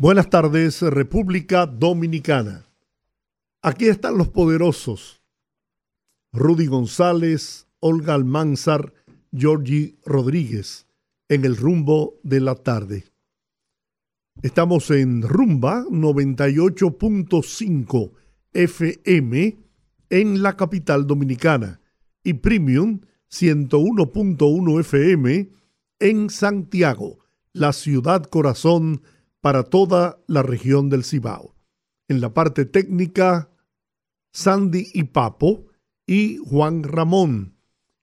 Buenas tardes, República Dominicana. Aquí están los poderosos. Rudy González, Olga Almanzar, Georgie Rodríguez, en el rumbo de la tarde. Estamos en Rumba 98.5 FM en la capital dominicana y Premium 101.1 FM en Santiago, la ciudad corazón para toda la región del Cibao. En la parte técnica, Sandy y Papo y Juan Ramón,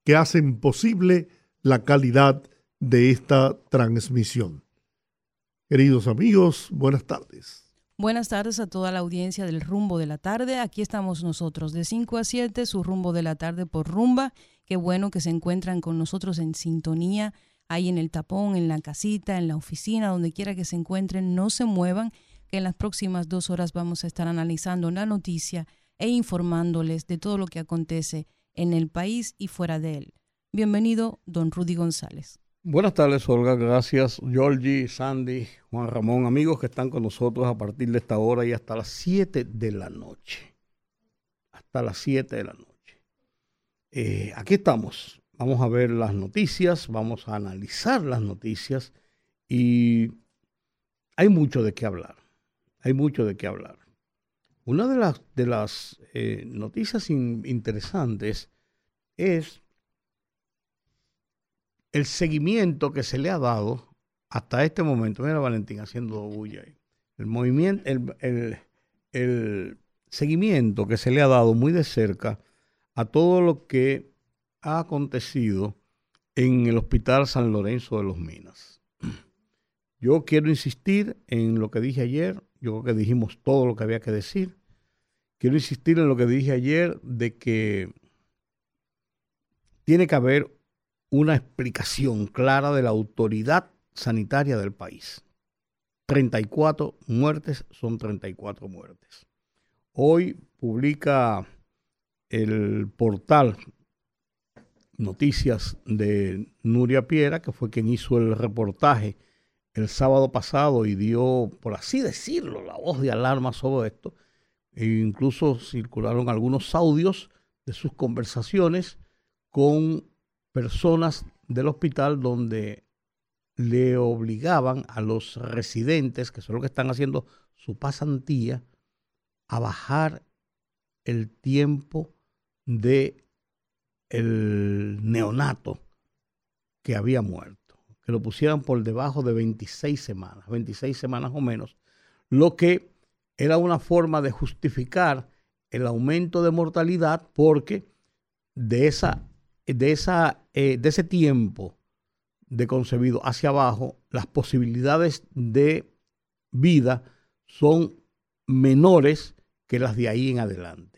que hacen posible la calidad de esta transmisión. Queridos amigos, buenas tardes. Buenas tardes a toda la audiencia del Rumbo de la Tarde. Aquí estamos nosotros de 5 a 7, su Rumbo de la Tarde por Rumba. Qué bueno que se encuentran con nosotros en sintonía ahí en el tapón, en la casita, en la oficina, donde quiera que se encuentren, no se muevan, que en las próximas dos horas vamos a estar analizando la noticia e informándoles de todo lo que acontece en el país y fuera de él. Bienvenido, don Rudy González. Buenas tardes, Olga. Gracias, Georgie, Sandy, Juan Ramón, amigos que están con nosotros a partir de esta hora y hasta las 7 de la noche. Hasta las 7 de la noche. Eh, aquí estamos Vamos a ver las noticias, vamos a analizar las noticias y hay mucho de qué hablar. Hay mucho de qué hablar. Una de las, de las eh, noticias interesantes es el seguimiento que se le ha dado hasta este momento. Mira Valentín haciendo bulla ahí. El movimiento, el, el seguimiento que se le ha dado muy de cerca a todo lo que ha acontecido en el Hospital San Lorenzo de los Minas. Yo quiero insistir en lo que dije ayer, yo creo que dijimos todo lo que había que decir. Quiero insistir en lo que dije ayer de que tiene que haber una explicación clara de la autoridad sanitaria del país. 34 muertes son 34 muertes. Hoy publica el portal noticias de Nuria Piera, que fue quien hizo el reportaje el sábado pasado y dio, por así decirlo, la voz de alarma sobre esto. E incluso circularon algunos audios de sus conversaciones con personas del hospital donde le obligaban a los residentes, que son los que están haciendo su pasantía, a bajar el tiempo de el neonato que había muerto, que lo pusieran por debajo de 26 semanas, 26 semanas o menos, lo que era una forma de justificar el aumento de mortalidad porque de, esa, de, esa, eh, de ese tiempo de concebido hacia abajo, las posibilidades de vida son menores que las de ahí en adelante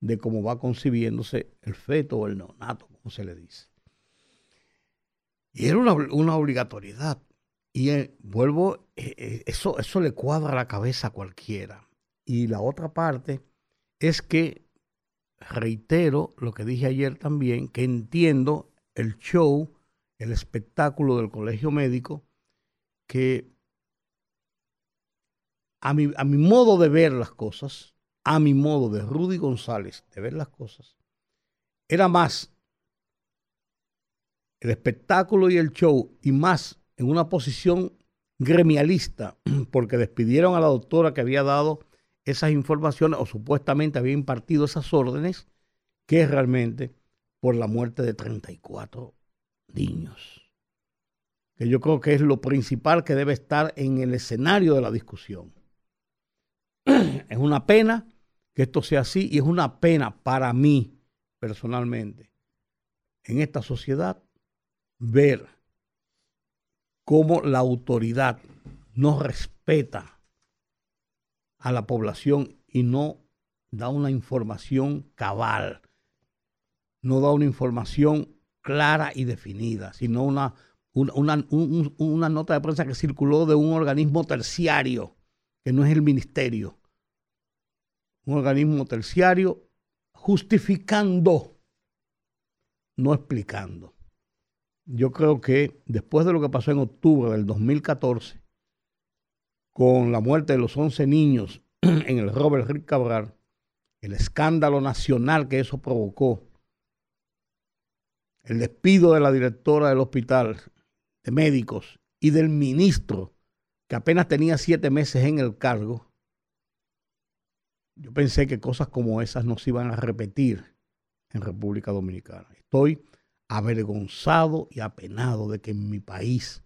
de cómo va concibiéndose el feto o el neonato, como se le dice. Y era una, obligatoriedad. Y eh, vuelvo, eh, eh, eso, eso le cuadra la cabeza a cualquiera. Y la otra parte es que, reitero lo que dije ayer también, que entiendo el show, el espectáculo del colegio médico, que a mi, a mi modo de ver las cosas, a mi modo de Rudy González de ver las cosas, era más el espectáculo y el show y más en una posición gremialista, porque despidieron a la doctora que había dado esas informaciones o supuestamente había impartido esas órdenes, que es realmente por la muerte de 34 niños. Que yo creo que es lo principal que debe estar en el escenario de la discusión. es una pena que esto sea así y es una pena para mí personalmente en esta sociedad ver cómo la autoridad no respeta a la población y no da una información cabal, no da una información clara y definida, sino una, una, una, nota de prensa que circuló de un organismo terciario, que no es el ministerio. Un organismo terciario justificando, no explicando. Yo creo que después de lo que pasó en octubre del 2014, con la muerte de los 11 niños en el Robert Rick Cabral, el escándalo nacional que eso provocó, el despido de la directora del hospital, de médicos y del ministro, que apenas tenía siete meses en el cargo, yo pensé que cosas como esas no se iban a repetir en República Dominicana. Estoy avergonzado y apenado de que en mi país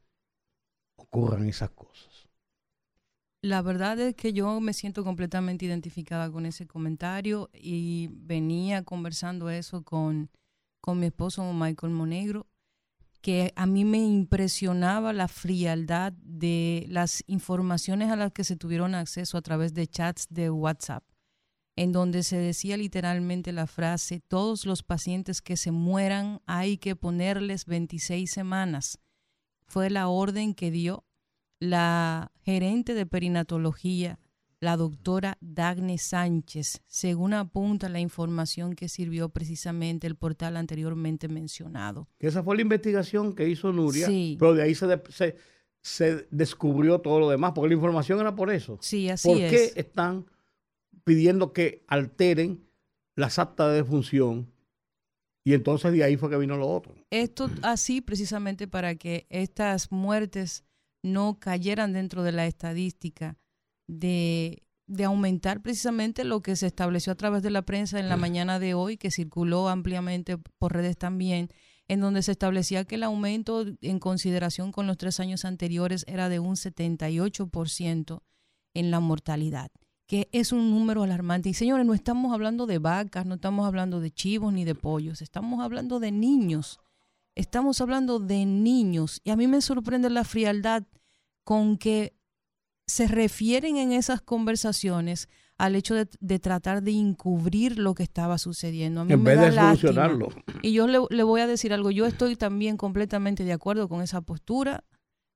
ocurran esas cosas. La verdad es que yo me siento completamente identificada con ese comentario y venía conversando eso con, con mi esposo Michael Monegro, que a mí me impresionaba la frialdad de las informaciones a las que se tuvieron acceso a través de chats de WhatsApp en donde se decía literalmente la frase, todos los pacientes que se mueran hay que ponerles 26 semanas. Fue la orden que dio la gerente de perinatología, la doctora Dagne Sánchez, según apunta la información que sirvió precisamente el portal anteriormente mencionado. esa fue la investigación que hizo Nuria, pero de ahí se, se, descubrió todo lo demás, porque la información era por eso. Sí, así es. ¿Por qué están pidiendo que alteren las actas de defunción y entonces de ahí fue que vino lo otro. Esto así precisamente para que estas muertes no cayeran dentro de la estadística de, de, aumentar precisamente lo que se estableció a través de la prensa en la mañana de hoy, que circuló ampliamente por redes también, en donde se establecía que el aumento en consideración con los tres años anteriores era de un 78% en la mortalidad que es un número alarmante. Y señores, no estamos hablando de vacas, no estamos hablando de chivos ni de pollos, estamos hablando de niños. Estamos hablando de niños. Y a mí me sorprende la frialdad con que se refieren en esas conversaciones al hecho de, tratar de encubrir lo que estaba sucediendo. A mí en me vez de solucionarlo. Y yo le, le voy a decir algo, yo estoy también completamente de acuerdo con esa postura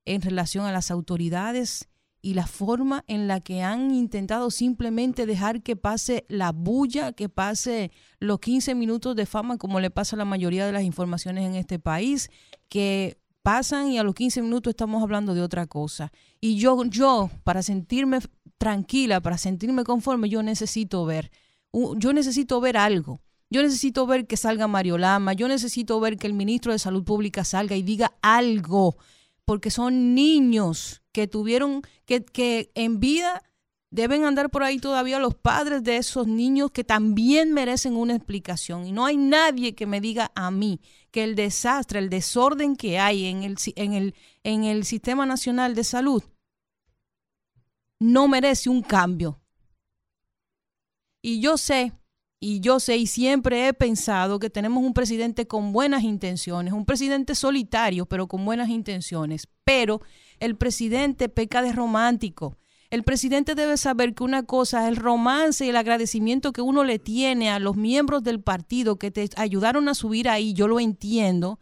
en relación a las autoridades y la forma en la que han intentado simplemente dejar que pase la bulla, que pase los 15 minutos de fama, como le pasa a la mayoría de las informaciones en este país, que pasan y a los 15 minutos estamos hablando de otra cosa. Y yo, yo, para sentirme tranquila, para sentirme conforme, yo necesito ver, yo necesito ver algo. Yo necesito ver que salga Mario Lama, yo necesito ver que el ministro de Salud Pública salga y diga algo, porque son niños que tuvieron, que, que en vida deben andar por ahí todavía los padres de esos niños que también merecen una explicación. Y no hay nadie que me diga a mí que el desastre, el desorden que hay en el, en el, en el Sistema Nacional de Salud no merece un cambio. Y yo sé, y yo sé, y siempre he pensado que tenemos un presidente con buenas intenciones, un presidente solitario, pero con buenas intenciones. Pero el presidente peca de romántico. El presidente debe saber que una cosa es el romance y el agradecimiento que uno le tiene a los miembros del partido que te ayudaron a subir ahí, yo lo entiendo,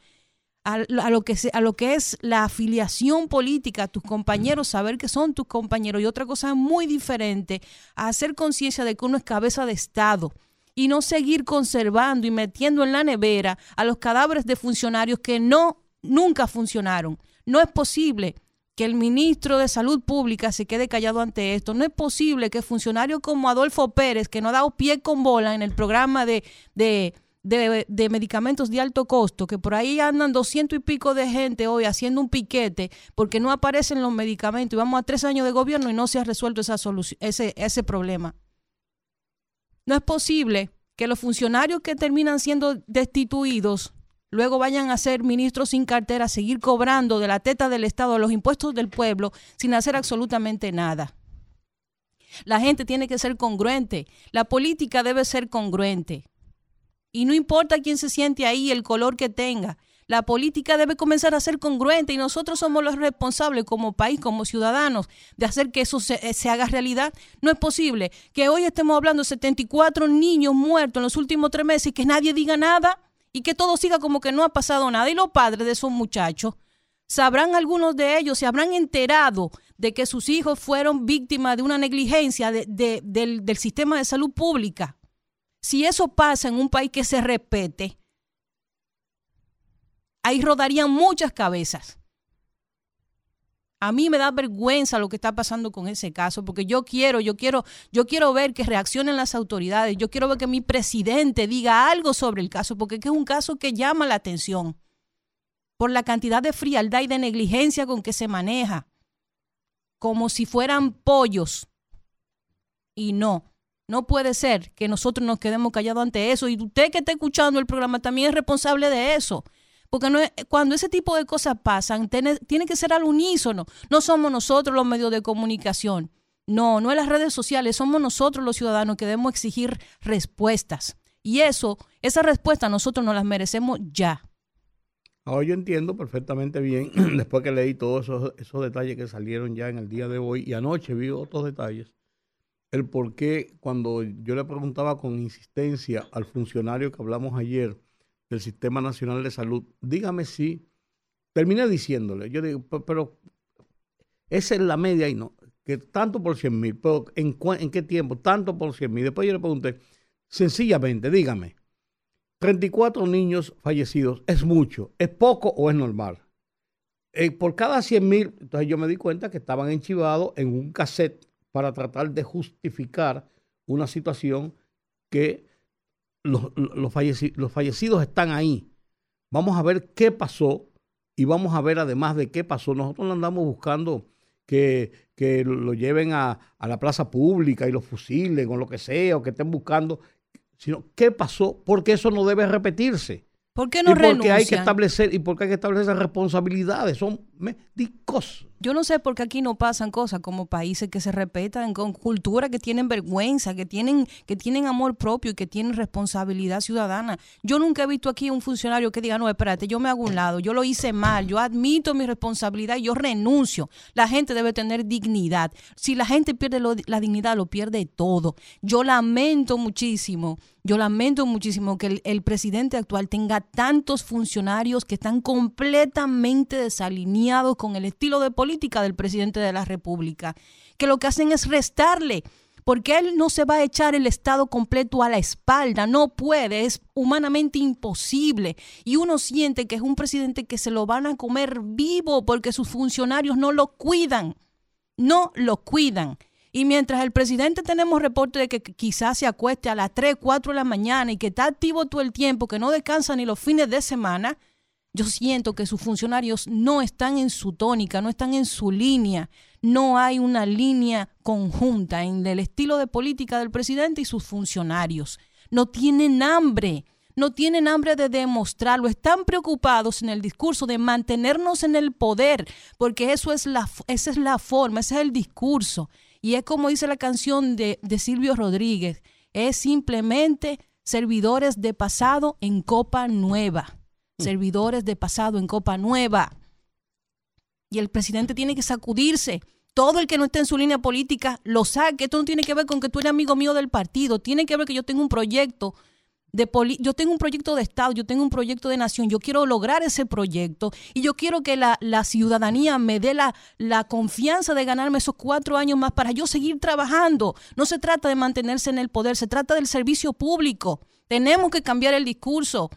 a, lo, que es la afiliación política a tus compañeros, saber que son tus compañeros. Y otra cosa muy diferente, a hacer conciencia de que uno es cabeza de Estado y no seguir conservando y metiendo en la nevera a los cadáveres de funcionarios que no, nunca funcionaron. No es posible que el ministro de Salud Pública se quede callado ante esto. No es posible que funcionarios como Adolfo Pérez, que no ha dado pie con bola en el programa de, de, de, medicamentos de alto costo, que por ahí andan doscientos y pico de gente hoy haciendo un piquete porque no aparecen los medicamentos y vamos a tres años de gobierno y no se ha resuelto esa ese, ese problema. No es posible que los funcionarios que terminan siendo destituidos luego vayan a ser ministros sin cartera, seguir cobrando de la teta del Estado los impuestos del pueblo sin hacer absolutamente nada. La gente tiene que ser congruente, la política debe ser congruente. Y no importa quién se siente ahí, el color que tenga, La política debe comenzar a ser congruente y nosotros somos los responsables como país, como ciudadanos, de hacer que eso se, se, haga realidad. No es posible que hoy estemos hablando de 74 niños muertos en los últimos tres meses y que nadie diga nada y que todo siga como que no ha pasado nada. Y los padres de esos muchachos, sabrán algunos de ellos, se habrán enterado de que sus hijos fueron víctimas de una negligencia del, del sistema de salud pública. Si eso pasa en un país que se respete, ahí rodarían muchas cabezas. A mí me da vergüenza lo que está pasando con ese caso, porque yo quiero, yo quiero, yo quiero ver que reaccionen las autoridades, yo quiero ver que mi presidente diga algo sobre el caso, porque es un caso que llama la atención por la cantidad de frialdad y de negligencia con que se maneja, como si fueran pollos. Y no, no puede ser que nosotros nos quedemos callados ante eso. Y usted que está escuchando el programa también es responsable de eso. Porque cuando ese tipo de cosas pasan, tiene, tiene que ser al unísono. No somos nosotros los medios de comunicación. No, no es las redes sociales, somos nosotros los ciudadanos que debemos exigir respuestas. Y eso, esa respuesta nosotros nos las merecemos ya. Ahora yo entiendo perfectamente bien, después que leí todos esos, esos, detalles que salieron ya en el día de hoy y anoche vi otros detalles, el por qué cuando yo le preguntaba con insistencia al funcionario que hablamos ayer, del Sistema Nacional de Salud, dígame si, terminé diciéndole, yo digo, pero esa es la media y no, que tanto por 100 mil, pero ¿en, ¿en, qué tiempo? Tanto por 100 mil. Después yo le pregunté, sencillamente, dígame, 34 niños fallecidos, ¿es mucho? ¿Es poco o es normal? Eh, por cada 100 mil, entonces yo me di cuenta que estaban enchivados en un cassette para tratar de justificar una situación que los, fallecidos están ahí. Vamos a ver qué pasó y vamos a ver además de qué pasó. Nosotros no andamos buscando que, lo lleven a, la plaza pública y lo fusilen o lo que sea, o que estén buscando, sino qué pasó, porque eso no debe repetirse. ¿Por qué no y porque hay que establecer y porque hay que establecer responsabilidades, son médicos. Yo no sé por qué aquí no pasan cosas como países que se respetan, con cultura que tienen vergüenza, que tienen, que tienen amor propio y que tienen responsabilidad ciudadana. Yo nunca he visto aquí un funcionario que diga, no, espérate, yo me hago un lado, yo lo hice mal, yo admito mi responsabilidad y yo renuncio. La gente debe tener dignidad. Si la gente pierde la dignidad, lo pierde todo. Yo lamento muchísimo yo lamento muchísimo que el, presidente actual tenga tantos funcionarios que están completamente desalineados con el estilo de política del presidente de la República, que lo que hacen es restarle, porque él no se va a echar el Estado completo a la espalda, no puede, es humanamente imposible. Y uno siente que es un presidente que se lo van a comer vivo porque sus funcionarios no lo cuidan, no lo cuidan. Y mientras el presidente tenemos reporte de que quizás se acueste a las 3, 4 de la mañana y que está activo todo el tiempo, que no descansa ni los fines de semana, yo siento que sus funcionarios no están en su tónica, no están en su línea. No hay una línea conjunta en el estilo de política del presidente y sus funcionarios. No tienen hambre, no tienen hambre de demostrarlo. Están preocupados en el discurso de mantenernos en el poder, porque eso es la, esa es la forma, ese es el discurso. Y es como dice la canción de, Silvio Rodríguez, es simplemente servidores de pasado en copa nueva. Mm. Servidores de pasado en copa nueva. Y el presidente tiene que sacudirse. Todo el que no esté en su línea política lo saque. Esto no tiene que ver con que tú eres amigo mío del partido. Tiene que ver que yo tengo un proyecto yo tengo un proyecto de Estado, yo tengo un proyecto de nación, yo quiero lograr ese proyecto y yo quiero que la, ciudadanía me dé la, la confianza de ganarme esos cuatro años más para yo seguir trabajando. No se trata de mantenerse en el poder, se trata del servicio público. Tenemos que cambiar el discurso.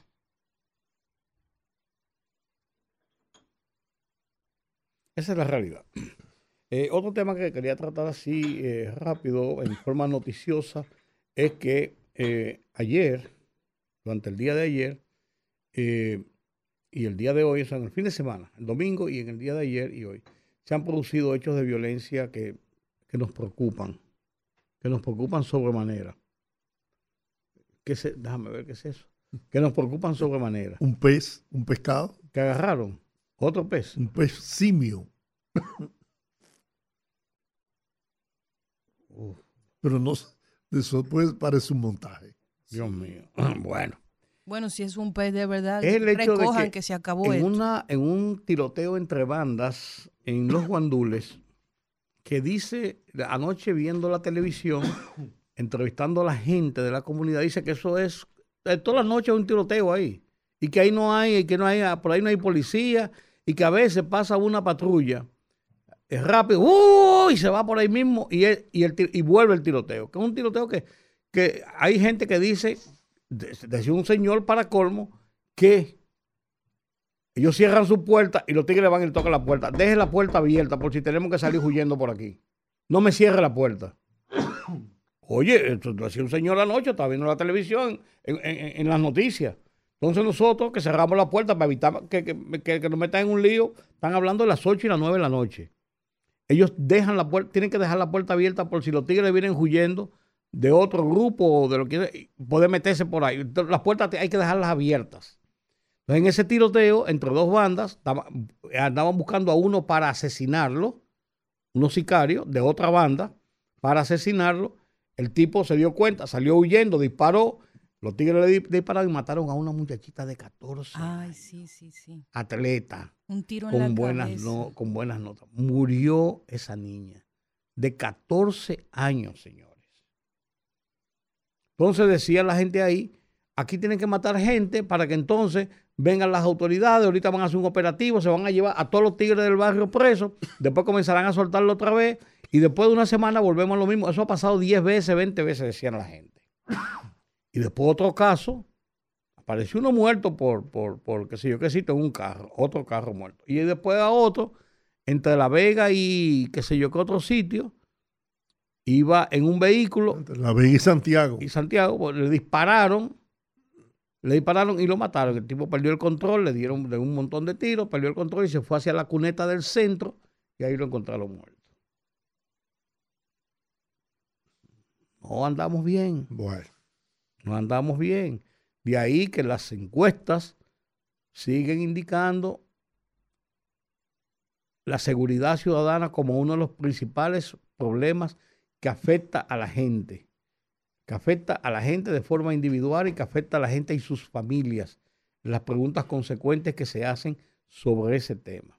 Esa es la realidad. Eh, otro tema que quería tratar así eh, rápido, en forma noticiosa, es que eh, ayer durante el día de ayer y el día de hoy, o sea, en el fin de semana, el domingo y en el día de ayer y hoy, se han producido hechos de violencia que, nos preocupan, que nos preocupan sobremanera. ¿Qué se, déjame ver qué es eso. Que nos preocupan sobremanera. Un pez, un pescado. Que agarraron. Otro pez. Un pez simio. Pero no, eso pues parece un montaje. Dios mío. Bueno. Bueno, si es un pez de verdad, Es el hecho de recojan que que, se acabó en, esto. una, en un tiroteo entre bandas en los guandules, que dice, anoche viendo la televisión, entrevistando a la gente de la comunidad, dice que eso es, eh, todas las noches hay un tiroteo ahí, y que ahí no hay, y que no hay, por ahí no hay policía, y que a veces pasa una patrulla, es rápido, ¡uh! y se va por ahí mismo, y, y, el, y vuelve el tiroteo, que es un tiroteo que, que hay gente que dice, de- decía un señor para colmo, que ellos cierran su puerta y los tigres van y tocan la puerta. Deje la puerta abierta por si tenemos que salir huyendo por aquí. No me cierre la puerta. Oye, esto lo decía un señor anoche, estaba viendo la televisión, en las noticias. Entonces nosotros que cerramos la puerta para evitar que, que- que- nos metan en un lío, están hablando de las 8 y las 9 de la noche. Ellos dejan la puerta, tienen que dejar la puerta abierta por si los tigres vienen huyendo de otro grupo o de lo que poder meterse por ahí. Las puertas hay que dejarlas abiertas. Entonces, en ese tiroteo, entre dos bandas, andaban buscando a uno para asesinarlo, unos sicarios de otra banda, para asesinarlo. El tipo se dio cuenta, salió huyendo, disparó. Los tigres le di- dispararon y mataron a una muchachita de 14 Ay, años, sí, sí, sí. atleta, Un tiro en la con buenas, cabeza. no- con buenas notas. Murió esa niña de 14 años, señores. Entonces decía la gente ahí, aquí tienen que matar gente para que entonces vengan las autoridades, ahorita van a hacer un operativo, se van a llevar a todos los tigres del barrio presos, después comenzarán a soltarlo otra vez y después de una semana volvemos a lo mismo. Eso ha pasado 10 veces, 20 veces, decían la gente. Y después otro caso, apareció uno muerto por, por, por qué sé yo, qué sitio, en un carro, otro carro muerto. Y después a otro, entre La Vega y qué sé yo, qué otro sitio, iba en un vehículo Entre La Vega y Santiago. y Santiago pues, le dispararon, le dispararon y lo mataron. El tipo perdió el control, le dieron de un montón de tiros, perdió el control y se fue hacia la cuneta del centro y ahí lo encontraron muerto. No andamos bien, Bueno, no andamos bien. De ahí que las encuestas siguen indicando la seguridad ciudadana como uno de los principales problemas que afecta a la gente, que afecta a la gente de forma individual y que afecta a la gente y sus familias. Las preguntas consecuentes que se hacen sobre ese tema.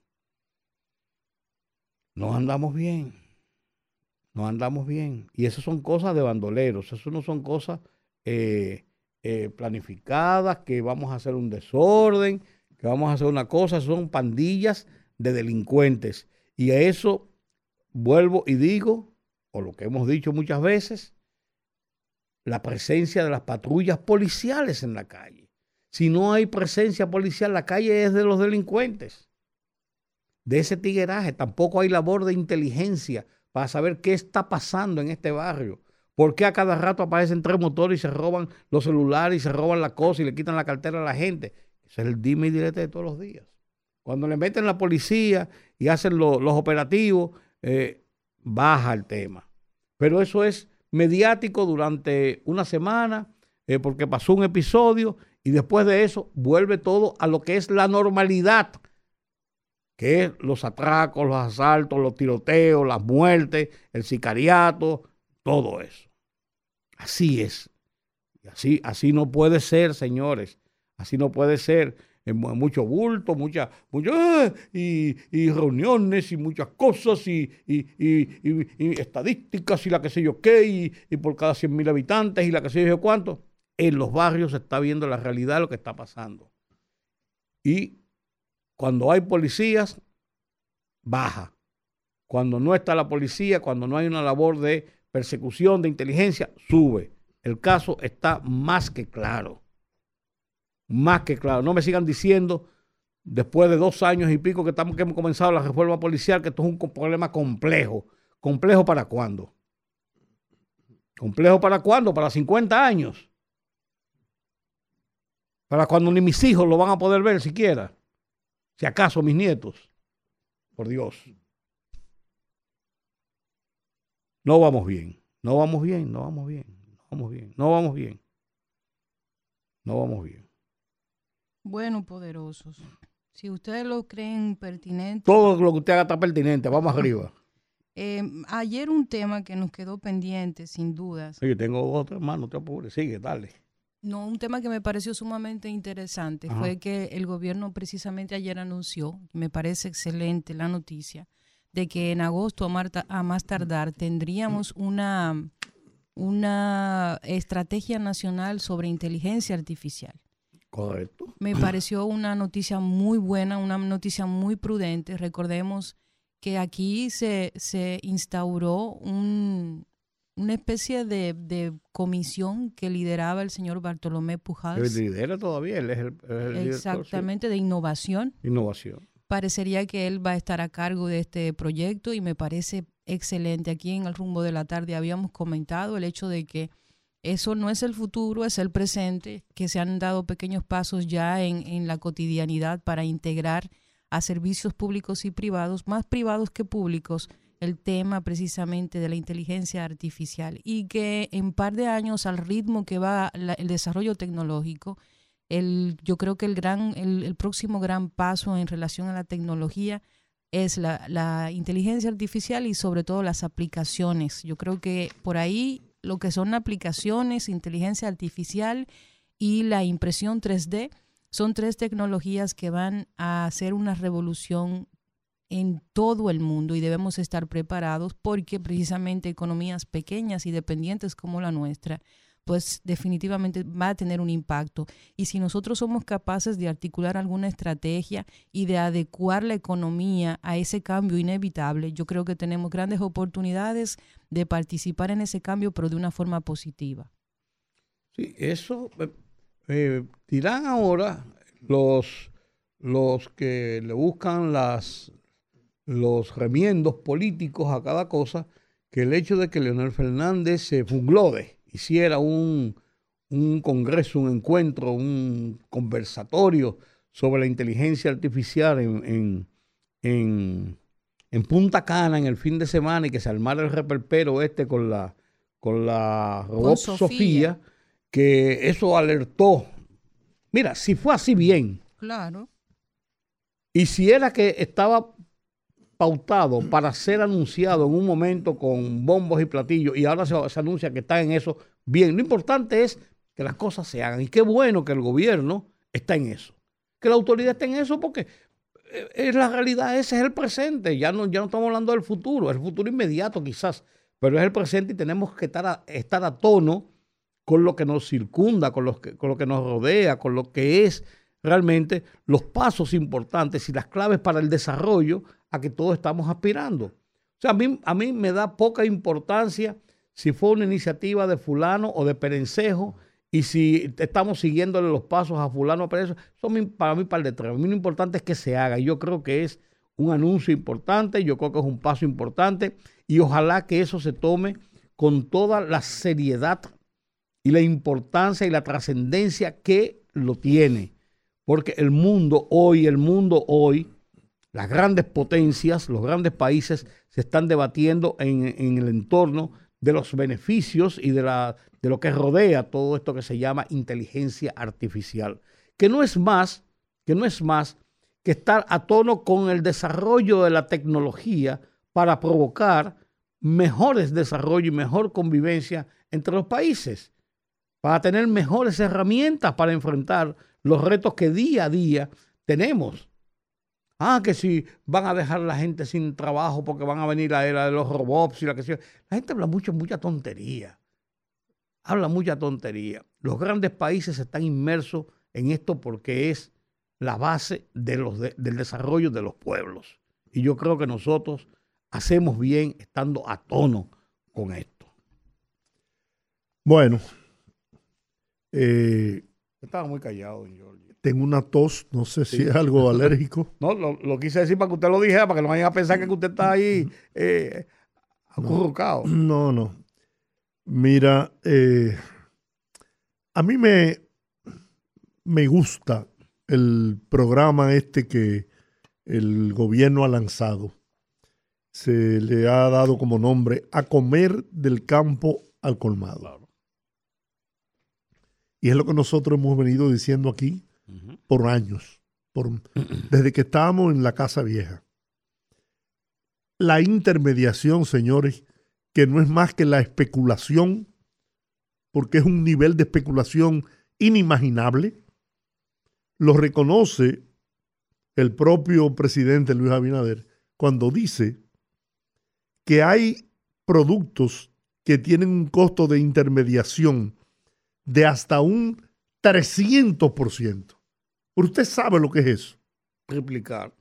No andamos bien, no andamos bien. Y eso son cosas de bandoleros, eso no son cosas eh, eh, planificadas, que vamos a hacer un desorden, que vamos a hacer una cosa, son pandillas de delincuentes. Y a eso vuelvo y digo, o lo que hemos dicho muchas veces, la presencia de las patrullas policiales en la calle. Si no hay presencia policial, la calle es de los delincuentes. De ese tigueraje, tampoco hay labor de inteligencia para saber qué está pasando en este barrio. ¿Por qué a cada rato aparecen tres motores y se roban los celulares y se roban la cosa y le quitan la cartera a la gente? Ese es el dime y direte de todos los días. Cuando le meten la policía y hacen lo- los operativos, eh, baja el tema. Pero eso es mediático durante una semana, eh, porque pasó un episodio y después de eso vuelve todo a lo que es la normalidad, que es los atracos, los asaltos, los tiroteos, las muertes, el sicariato, todo eso. Así es. Así, así no puede ser, señores. Así no puede ser. Mucho bulto, mucha, mucho, ¡ah! y, y reuniones y muchas cosas y, y, y- estadísticas y la que sé yo qué, y, y por cada 100 mil habitantes y la que sé yo cuánto. En los barrios se está viendo la realidad de lo que está pasando. Y cuando hay policías, baja. Cuando no está la policía, cuando no hay una labor de persecución, de inteligencia, sube. El caso está más que claro. Más que claro. No me sigan diciendo, después de dos años y pico que, estamos, que hemos comenzado la reforma policial, que esto es un problema complejo. ¿Complejo para cuándo? ¿Complejo para cuándo? Para 50 años. Para cuando ni mis hijos lo van a poder ver siquiera. Si acaso mis nietos. Por Dios. No vamos bien. No vamos bien. No vamos bien. No vamos bien. No vamos bien. No vamos bien. Bueno, poderosos. Si ustedes lo creen pertinente, Todo lo que usted haga está pertinente. Vamos arriba. eh, ayer un tema que nos quedó pendiente, sin dudas, Oye, tengo otro hermano, te apures. Sigue, dale. No, un tema que me pareció sumamente interesante fue que el gobierno precisamente ayer anunció, me parece excelente la noticia, de que en agosto a, más tardar tendríamos una, una estrategia nacional sobre inteligencia artificial. Correcto. Me pareció una noticia muy buena, una noticia muy prudente. Recordemos que aquí se, se instauró un, una especie de, comisión que lideraba el señor Bartolomé Pujals. Él lidera todavía, él es el, Exactamente, de innovación. Innovación. Parecería que él va a estar a cargo de este proyecto y me parece excelente. Aquí en el rumbo de la tarde habíamos comentado el hecho de que eso no es el futuro, es el presente, que se han dado pequeños pasos ya en, en la cotidianidad para integrar a servicios públicos y privados, más privados que públicos, el tema precisamente de la inteligencia artificial y que en par de años al ritmo que va el desarrollo tecnológico, el, yo creo que el, próximo gran paso en relación a la tecnología es la, la, inteligencia artificial y sobre todo las aplicaciones. Yo creo que por ahí lo que son aplicaciones, inteligencia artificial y la impresión 3D son tres tecnologías que van a hacer una revolución en todo el mundo y debemos estar preparados porque precisamente economías pequeñas y dependientes como la nuestra, pues definitivamente va a tener un impacto. Y si nosotros somos capaces de articular alguna estrategia y de adecuar la economía a ese cambio inevitable, yo creo que tenemos grandes oportunidades de participar en ese cambio, pero de una forma positiva. Sí, eso eh, eh, dirán ahora los, los que le buscan las, los remiendos políticos a cada cosa, que el hecho de que Leonel Fernández se funglode, hiciera un, un congreso, un encuentro, un conversatorio sobre la inteligencia artificial en, en, en, Punta Cana en el fin de semana y que se armara el reperpero este con la, con la robot Sofía. que eso alertó. Mira, si fue así bien. Claro. Y si era que estaba pautado para ser anunciado en un momento con bombos y platillos y ahora se, anuncia que está en eso, bien, lo importante es que las cosas se hagan y qué bueno que el gobierno está en eso, que la autoridad está en eso porque eh, es la realidad, ese es el presente, ya no, ya no estamos hablando del futuro, el futuro inmediato quizás, pero es el presente y tenemos que estar a, estar a tono con lo que nos circunda, con lo con lo que nos rodea, con lo que es realmente los pasos importantes y las claves para el desarrollo a que todos estamos aspirando. O sea, a mí, a mí me da poca importancia si fue una iniciativa de fulano o de Perencejo y si estamos siguiéndole los pasos a fulano o Perencejo. Son para mí para detrás. A mí lo importante es que se haga. Yo creo que es un anuncio importante, yo creo que es un paso importante y ojalá que eso se tome con toda la seriedad y la importancia y la trascendencia que lo tiene. Porque el mundo hoy, el mundo hoy, las grandes potencias, los grandes países se están debatiendo en, el entorno de los beneficios y de, la, de lo que rodea todo esto que se llama inteligencia artificial, que no es más, que no es más que estar a tono con el desarrollo de la tecnología para provocar mejores desarrollos y mejor convivencia entre los países, para tener mejores herramientas para enfrentar los retos que día a día tenemos. Ah, que si van a dejar a la gente sin trabajo porque van a venir la era de los robots y la que sea. La gente habla mucho, mucha tontería. Habla mucha tontería. Los grandes países están inmersos en esto porque es la base de los del desarrollo de los pueblos. Y yo creo que nosotros hacemos bien estando a tono con esto. Bueno. Eh, Estaba muy callado, don Giorgio tengo una tos, no sé si es algo alérgico. No, lo, quise decir para que usted lo dijera, para que no vayan a pensar que usted está ahí eh, acurrucado. No, no. Mira, eh, a mí me, me gusta el programa este que el gobierno ha lanzado. Se le ha dado como nombre A comer del campo al colmado. Y es lo que nosotros hemos venido diciendo aquí por años, desde que estábamos en la Casa Vieja. La intermediación, señores, que no es más que la especulación, porque es un nivel de especulación inimaginable. Lo reconoce el propio presidente Luis Abinader cuando dice que hay productos que tienen un costo de intermediación de hasta un 300%. Usted sabe lo que es eso. Triplicar.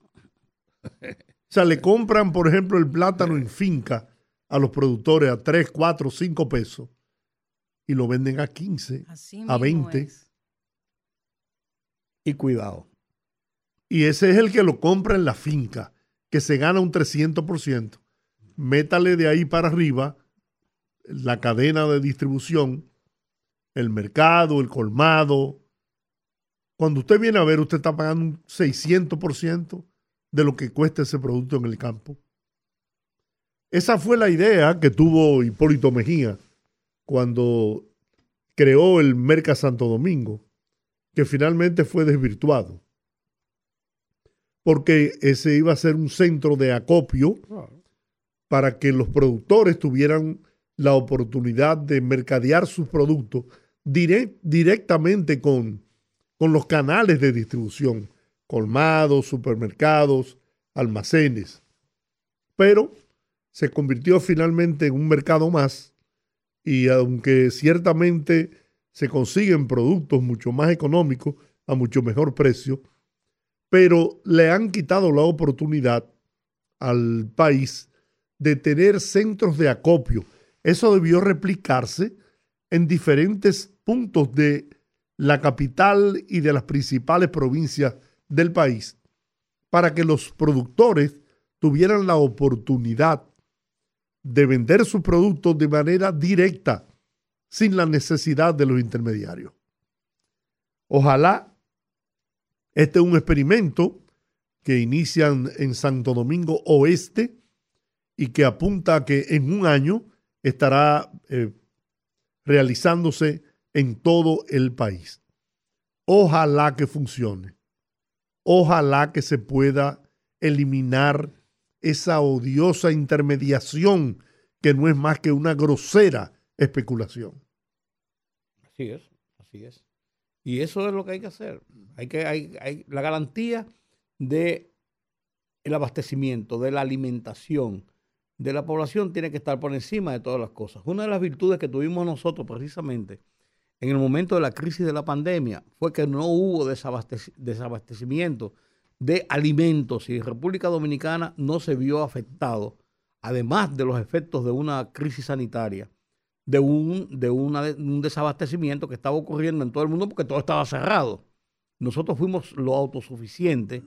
O sea, le compran, por ejemplo, el plátano en finca a los productores a 3, 4, 5 pesos y lo venden a 15, a 20. Y cuidado. Y ese es el que lo compra en la finca, que se gana un 300%. Métale de ahí para arriba la cadena de distribución, el mercado, el colmado. Cuando usted viene a ver, usted está pagando un 600% de lo que cuesta ese producto en el campo. Esa fue la idea que tuvo Hipólito Mejía cuando creó el Merca Santo Domingo, que finalmente fue desvirtuado, porque ese iba a ser un centro de acopio para que los productores tuvieran la oportunidad de mercadear sus productos directamente con, con los canales de distribución, colmados, supermercados, almacenes. Pero se convirtió finalmente en un mercado más y aunque ciertamente se consiguen productos mucho más económicos a mucho mejor precio, pero le han quitado la oportunidad al país de tener centros de acopio. Eso debió replicarse en diferentes puntos de la capital y de las principales provincias del país para que los productores tuvieran la oportunidad de vender sus productos de manera directa, sin la necesidad de los intermediarios. Ojalá este es un experimento que inician en Santo Domingo Oeste y que apunta a que en un año estará eh, realizándose en todo el país. Ojalá que funcione. Ojalá que se pueda eliminar esa odiosa intermediación que no es más que una grosera especulación. Así es, así es. Y eso es lo que hay que hacer. Hay que hay, hay la garantía de el abastecimiento, de la alimentación de la población tiene que estar por encima de todas las cosas. Una de las virtudes que tuvimos nosotros precisamente en el momento de la crisis de la pandemia fue que no hubo desabastecimiento de alimentos y República Dominicana no se vio afectado, además de los efectos de una crisis sanitaria, de un, un desabastecimiento que estaba ocurriendo en todo el mundo porque todo estaba cerrado. Nosotros fuimos lo autosuficiente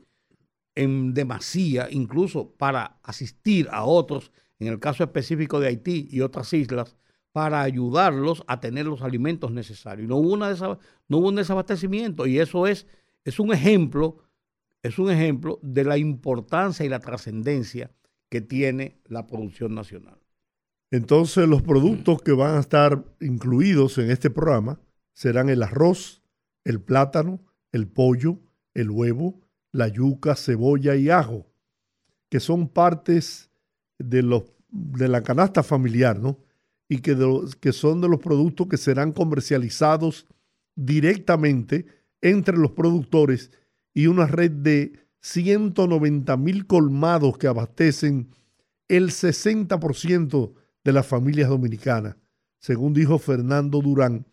en demasía, incluso para asistir a otros, en el caso específico de Haití y otras islas, para ayudarlos a tener los alimentos necesarios. No hubo, una no hubo un desabastecimiento y eso es, es un ejemplo, es un ejemplo de la importancia y la trascendencia que tiene la producción nacional. Entonces los productos que van a estar incluidos en este programa serán el arroz, el plátano, el pollo, el huevo, la yuca, cebolla y ajo, que son partes de, los, de la canasta familiar, ¿no? Y que, que son de los productos que serán comercializados directamente entre los productores y una red de 190 mil colmados que abastecen el 60% de las familias dominicanas, según dijo Fernando Durán,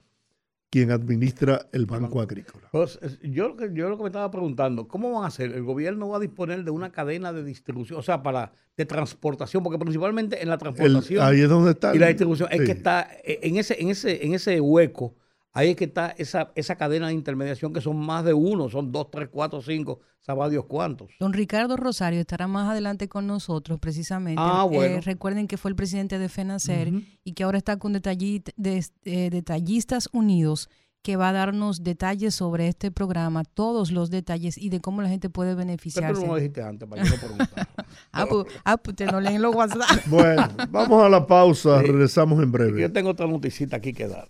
quien administra el Banco Agrícola. Pues, yo, yo lo que me estaba preguntando, ¿cómo van a hacer? ¿El gobierno va a disponer de una cadena de distribución, o sea, para de transportación? Porque principalmente en la transportación ahí es donde está, y la distribución, es que está eh, en ese, en ese, en ese hueco Ahí es que está esa, esa cadena de intermediación que son más de uno, son dos, tres, cuatro, cinco, sabe Dios cuántos. Don Ricardo Rosario estará más adelante con nosotros precisamente. Ah, eh, recuerden que fue el presidente de FENACER y que ahora está con de, eh, Detallistas Unidos que va a darnos detalles sobre este programa, todos los detalles y de cómo la gente puede beneficiarse. Pero no lo dijiste antes, para yo no ah, pues, ah, pues te no leen los WhatsApp. Bueno, vamos a la pausa, regresamos en breve. Yo tengo otra noticita aquí que dar.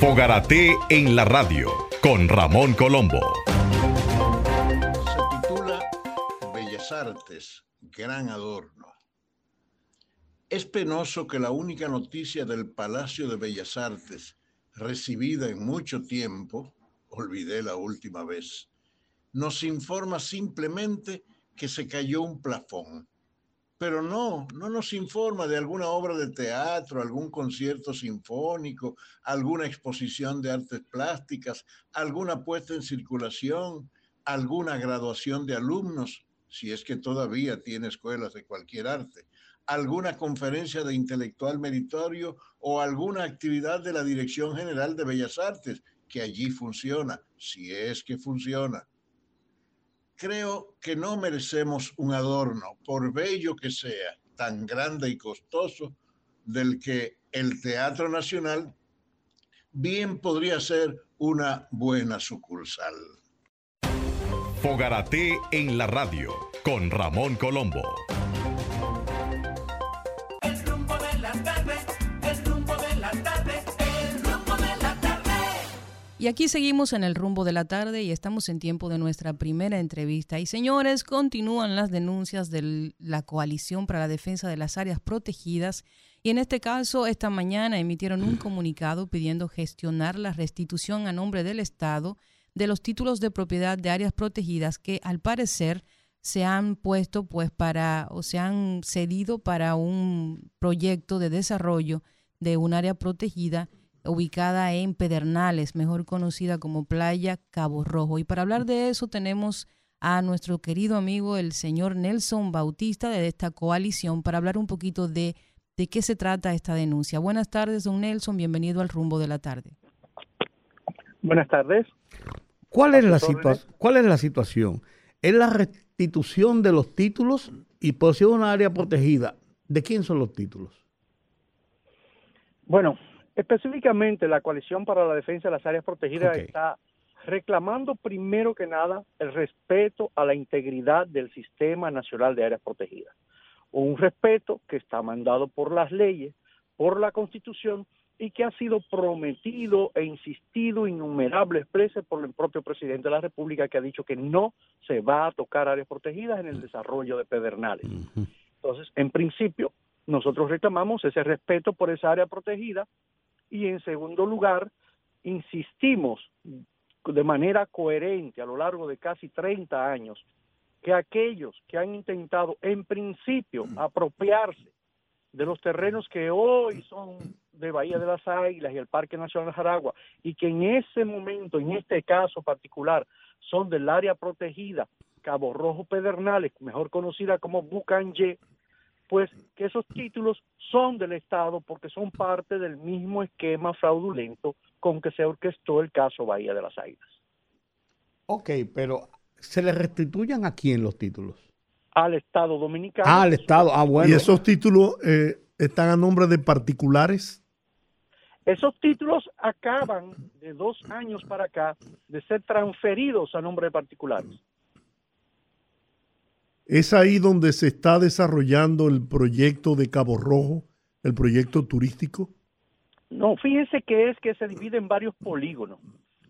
Fogarate en la radio con Ramón Colombo. Se titula Bellas Artes, gran adorno. Es penoso que la única noticia del Palacio de Bellas Artes recibida en mucho tiempo, olvidé la última vez, nos informa simplemente que se cayó un plafón. Pero no, no nos informa de alguna obra de teatro, algún concierto sinfónico, alguna exposición de artes plásticas, alguna puesta en circulación, alguna graduación de alumnos, si es que todavía tiene escuelas de cualquier arte, alguna conferencia de intelectual meritorio o alguna actividad de la Dirección General de Bellas Artes, que allí funciona, si es que funciona. Creo que no merecemos un adorno, por bello que sea, tan grande y costoso, del que el Teatro Nacional bien podría ser una buena sucursal. Fogarate en la radio con Ramón Colombo. Y aquí seguimos en el rumbo de la tarde y estamos en tiempo de nuestra primera entrevista. Y señores, continúan las denuncias de la coalición para la defensa de las áreas protegidas. Y en este caso, esta mañana emitieron un comunicado pidiendo gestionar la restitución a nombre del Estado de los títulos de propiedad de áreas protegidas que al parecer se han puesto pues para o se han cedido para un proyecto de desarrollo de un área protegida ubicada en Pedernales, mejor conocida como Playa Cabo Rojo. Y para hablar de eso tenemos a nuestro querido amigo el señor Nelson Bautista de esta coalición para hablar un poquito de, de qué se trata esta denuncia. Buenas tardes, don Nelson, bienvenido al rumbo de la tarde. Buenas tardes. ¿Cuál es, la ¿Cuál es la situación? ¿Es la restitución de los títulos y si una área protegida? ¿De quién son los títulos? Bueno, Específicamente, la Coalición para la Defensa de las Áreas Protegidas está reclamando primero que nada el respeto a la integridad del Sistema Nacional de Áreas Protegidas. Un respeto que está mandado por las leyes, por la Constitución y que ha sido prometido e insistido innumerables veces por el propio presidente de la República que ha dicho que no se va a tocar áreas protegidas en el desarrollo de Pedernales. Entonces, en principio, nosotros reclamamos ese respeto por esa área protegida y en segundo lugar, insistimos de manera coherente a lo largo de casi 30 años que aquellos que han intentado en principio apropiarse de los terrenos que hoy son de Bahía de las Águilas y el Parque Nacional Jaragua y que en ese momento, en este caso particular, son del área protegida Cabo Rojo Pedernales, mejor conocida como Bucanje, pues que esos títulos son del Estado porque son parte del mismo esquema fraudulento con que se orquestó el caso Bahía de las Águilas. Ok, pero ¿se le restituyen a quién los títulos? Al Estado Dominicano. Ah, al Estado, ah, bueno. ¿Y esos títulos eh, están a nombre de particulares? Esos títulos acaban de dos años para acá de ser transferidos a nombre de particulares. ¿Es ahí donde se está desarrollando el proyecto de Cabo Rojo, el proyecto turístico? No, fíjense que es que se divide en varios polígonos.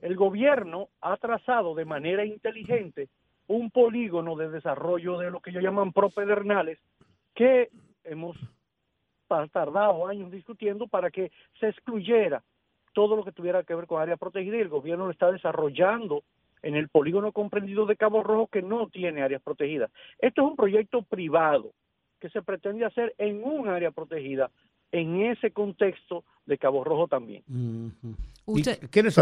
El gobierno ha trazado de manera inteligente un polígono de desarrollo de lo que ellos llaman propedernales, que hemos tardado años discutiendo para que se excluyera todo lo que tuviera que ver con área protegida y el gobierno lo está desarrollando en el polígono comprendido de Cabo Rojo que no tiene áreas protegidas. Esto es un proyecto privado que se pretende hacer en un área protegida en ese contexto de Cabo Rojo también.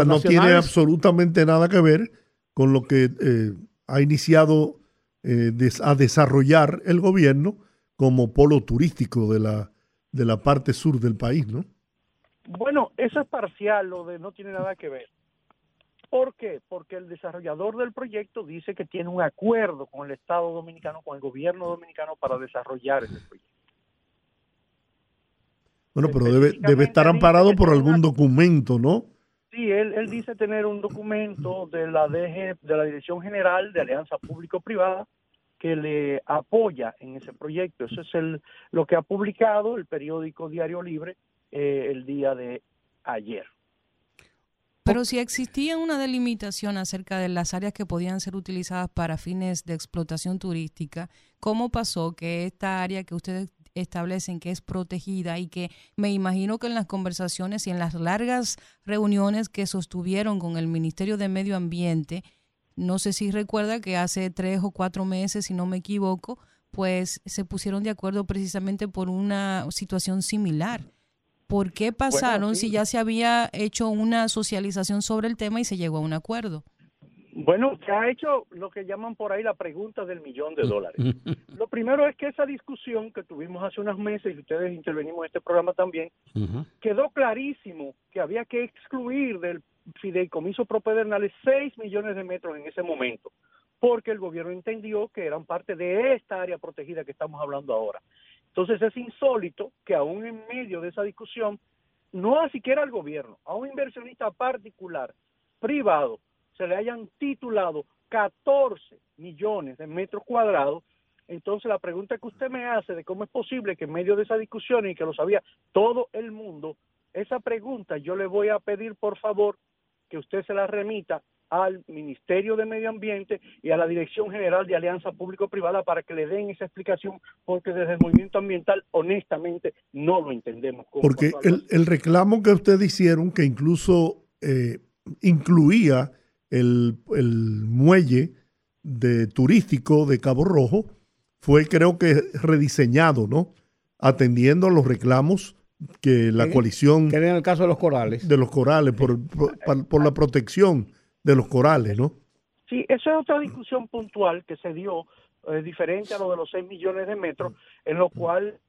no tiene absolutamente nada que ver con lo que eh, ha iniciado eh, a desarrollar el gobierno como polo turístico de la, de la parte sur del país, ¿no? Bueno, eso es parcial, lo de no tiene nada que ver. ¿Por qué? Porque el desarrollador del proyecto dice que tiene un acuerdo con el Estado dominicano, con el gobierno dominicano para desarrollar ese proyecto. Bueno, pero debe, debe estar amparado por algún documento, ¿no? Sí, él, él dice tener un documento de la DG, de la Dirección General de Alianza Público-Privada que le apoya en ese proyecto. Eso es el, lo que ha publicado el periódico Diario Libre eh, el día de ayer. Pero si existía una delimitación acerca de las áreas que podían ser utilizadas para fines de explotación turística, ¿cómo pasó que esta área que ustedes establecen que es protegida y que me imagino que en las conversaciones y en las largas reuniones que sostuvieron con el Ministerio de Medio Ambiente, no sé si recuerda que hace tres o cuatro meses, si no me equivoco, pues se pusieron de acuerdo precisamente por una situación similar. ¿Por qué pasaron si ya se había hecho una socialización sobre el tema y se llegó a un acuerdo? Bueno, se ha hecho lo que llaman por ahí la pregunta del millón de dólares. lo primero es que esa discusión que tuvimos hace unos meses, y ustedes intervenimos en este programa también, quedó clarísimo que había que excluir del fideicomiso propedernales 6 millones de metros en ese momento, porque el gobierno entendió que eran parte de esta área protegida que estamos hablando ahora. Entonces es insólito que aún en medio de esa discusión, no a siquiera al gobierno, a un inversionista particular, privado, se le hayan titulado 14 millones de metros cuadrados, entonces la pregunta que usted me hace de cómo es posible que en medio de esa discusión y que lo sabía todo el mundo, esa pregunta yo le voy a pedir por favor que usted se la remita al Ministerio de Medio Ambiente y a la Dirección General de Alianza Público-Privada para que le den esa explicación, porque desde el movimiento ambiental, honestamente, no lo entendemos. Porque el, reclamo que ustedes hicieron, que incluso eh, incluía el, muelle de turístico de Cabo Rojo, fue creo que rediseñado, ¿no? Atendiendo a los reclamos que la coalición... Que en el caso de los corales. De los corales, por, por, la protección de los corales, ¿no? Sí, esa es otra discusión puntual que se dio, eh, diferente a lo de los 6 millones de metros, en lo cual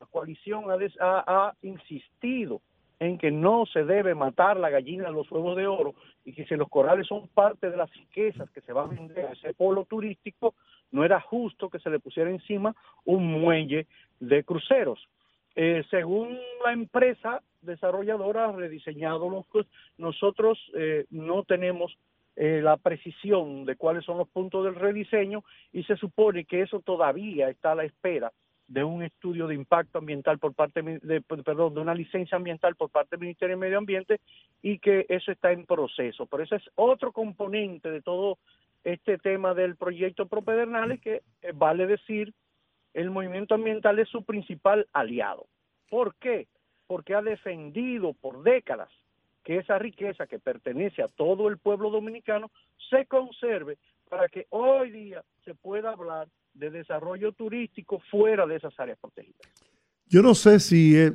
la coalición ha, ha, insistido en que no se debe matar la gallina de los huevos de oro y que si los corales son parte de las riquezas que se van a vender a ese polo turístico, no era justo que se le pusiera encima un muelle de cruceros. Eh, según la empresa desarrolladora ha rediseñado los nosotros eh, no tenemos eh, la precisión de cuáles son los puntos del rediseño y se supone que eso todavía está a la espera de un estudio de impacto ambiental por parte de, perdón, de una licencia ambiental por parte del Ministerio de Medio Ambiente y que eso está en proceso. Pero ese es otro componente de todo este tema del proyecto Propedernales que vale decir el movimiento ambiental es su principal aliado. ¿Por qué? Porque ha defendido por décadas que esa riqueza que pertenece a todo el pueblo dominicano se conserve para que hoy día se pueda hablar de desarrollo turístico fuera de esas áreas protegidas. Yo no sé si eh,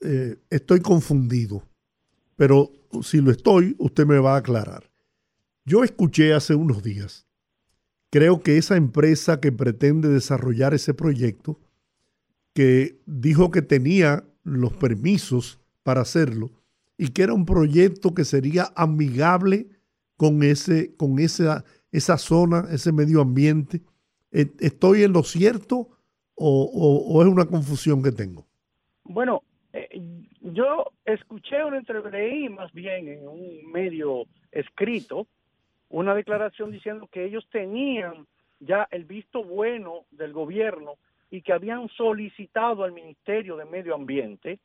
eh, estoy confundido, pero si lo estoy, usted me va a aclarar. Yo escuché hace unos días creo que esa empresa que pretende desarrollar ese proyecto, que dijo que tenía los permisos para hacerlo y que era un proyecto que sería amigable con, ese, con esa, esa zona, ese medio ambiente. ¿E-, ¿Estoy en lo cierto o, es una confusión que tengo? Bueno, eh, yo escuché una entrevista, más bien en un medio escrito, una declaración diciendo que ellos tenían ya el visto bueno del gobierno y que habían solicitado al Ministerio de Medio Ambiente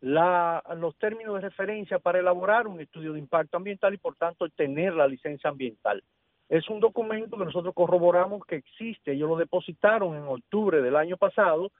la, los términos de referencia para elaborar un estudio de impacto ambiental y por tanto tener la licencia ambiental. Es un documento que nosotros corroboramos que existe, ellos lo depositaron en octubre del año pasado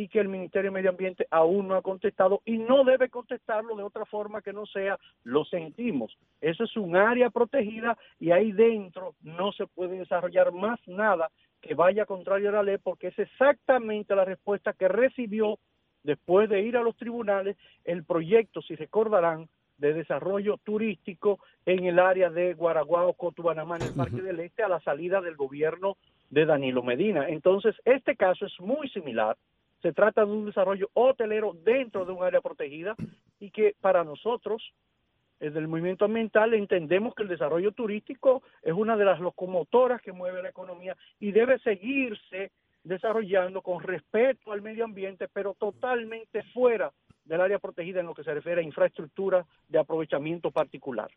y que el Ministerio de Medio Ambiente aún no ha contestado y no debe contestarlo de otra forma que no sea lo sentimos. Eso es un área protegida y ahí dentro no se puede desarrollar más nada que vaya contrario a la ley porque es exactamente la respuesta que recibió después de ir a los tribunales el proyecto, si recordarán, de desarrollo turístico en el área de Guaraguao, Cotubanamá, en el Parque del Este, a la salida del gobierno de Danilo Medina. Entonces, este caso es muy similar se trata de un desarrollo hotelero dentro de un área protegida y que para nosotros, desde el movimiento ambiental, entendemos que el desarrollo turístico es una de las locomotoras que mueve la economía y debe seguirse desarrollando con respeto al medio ambiente, pero totalmente fuera del área protegida en lo que se refiere a infraestructura de aprovechamiento particular.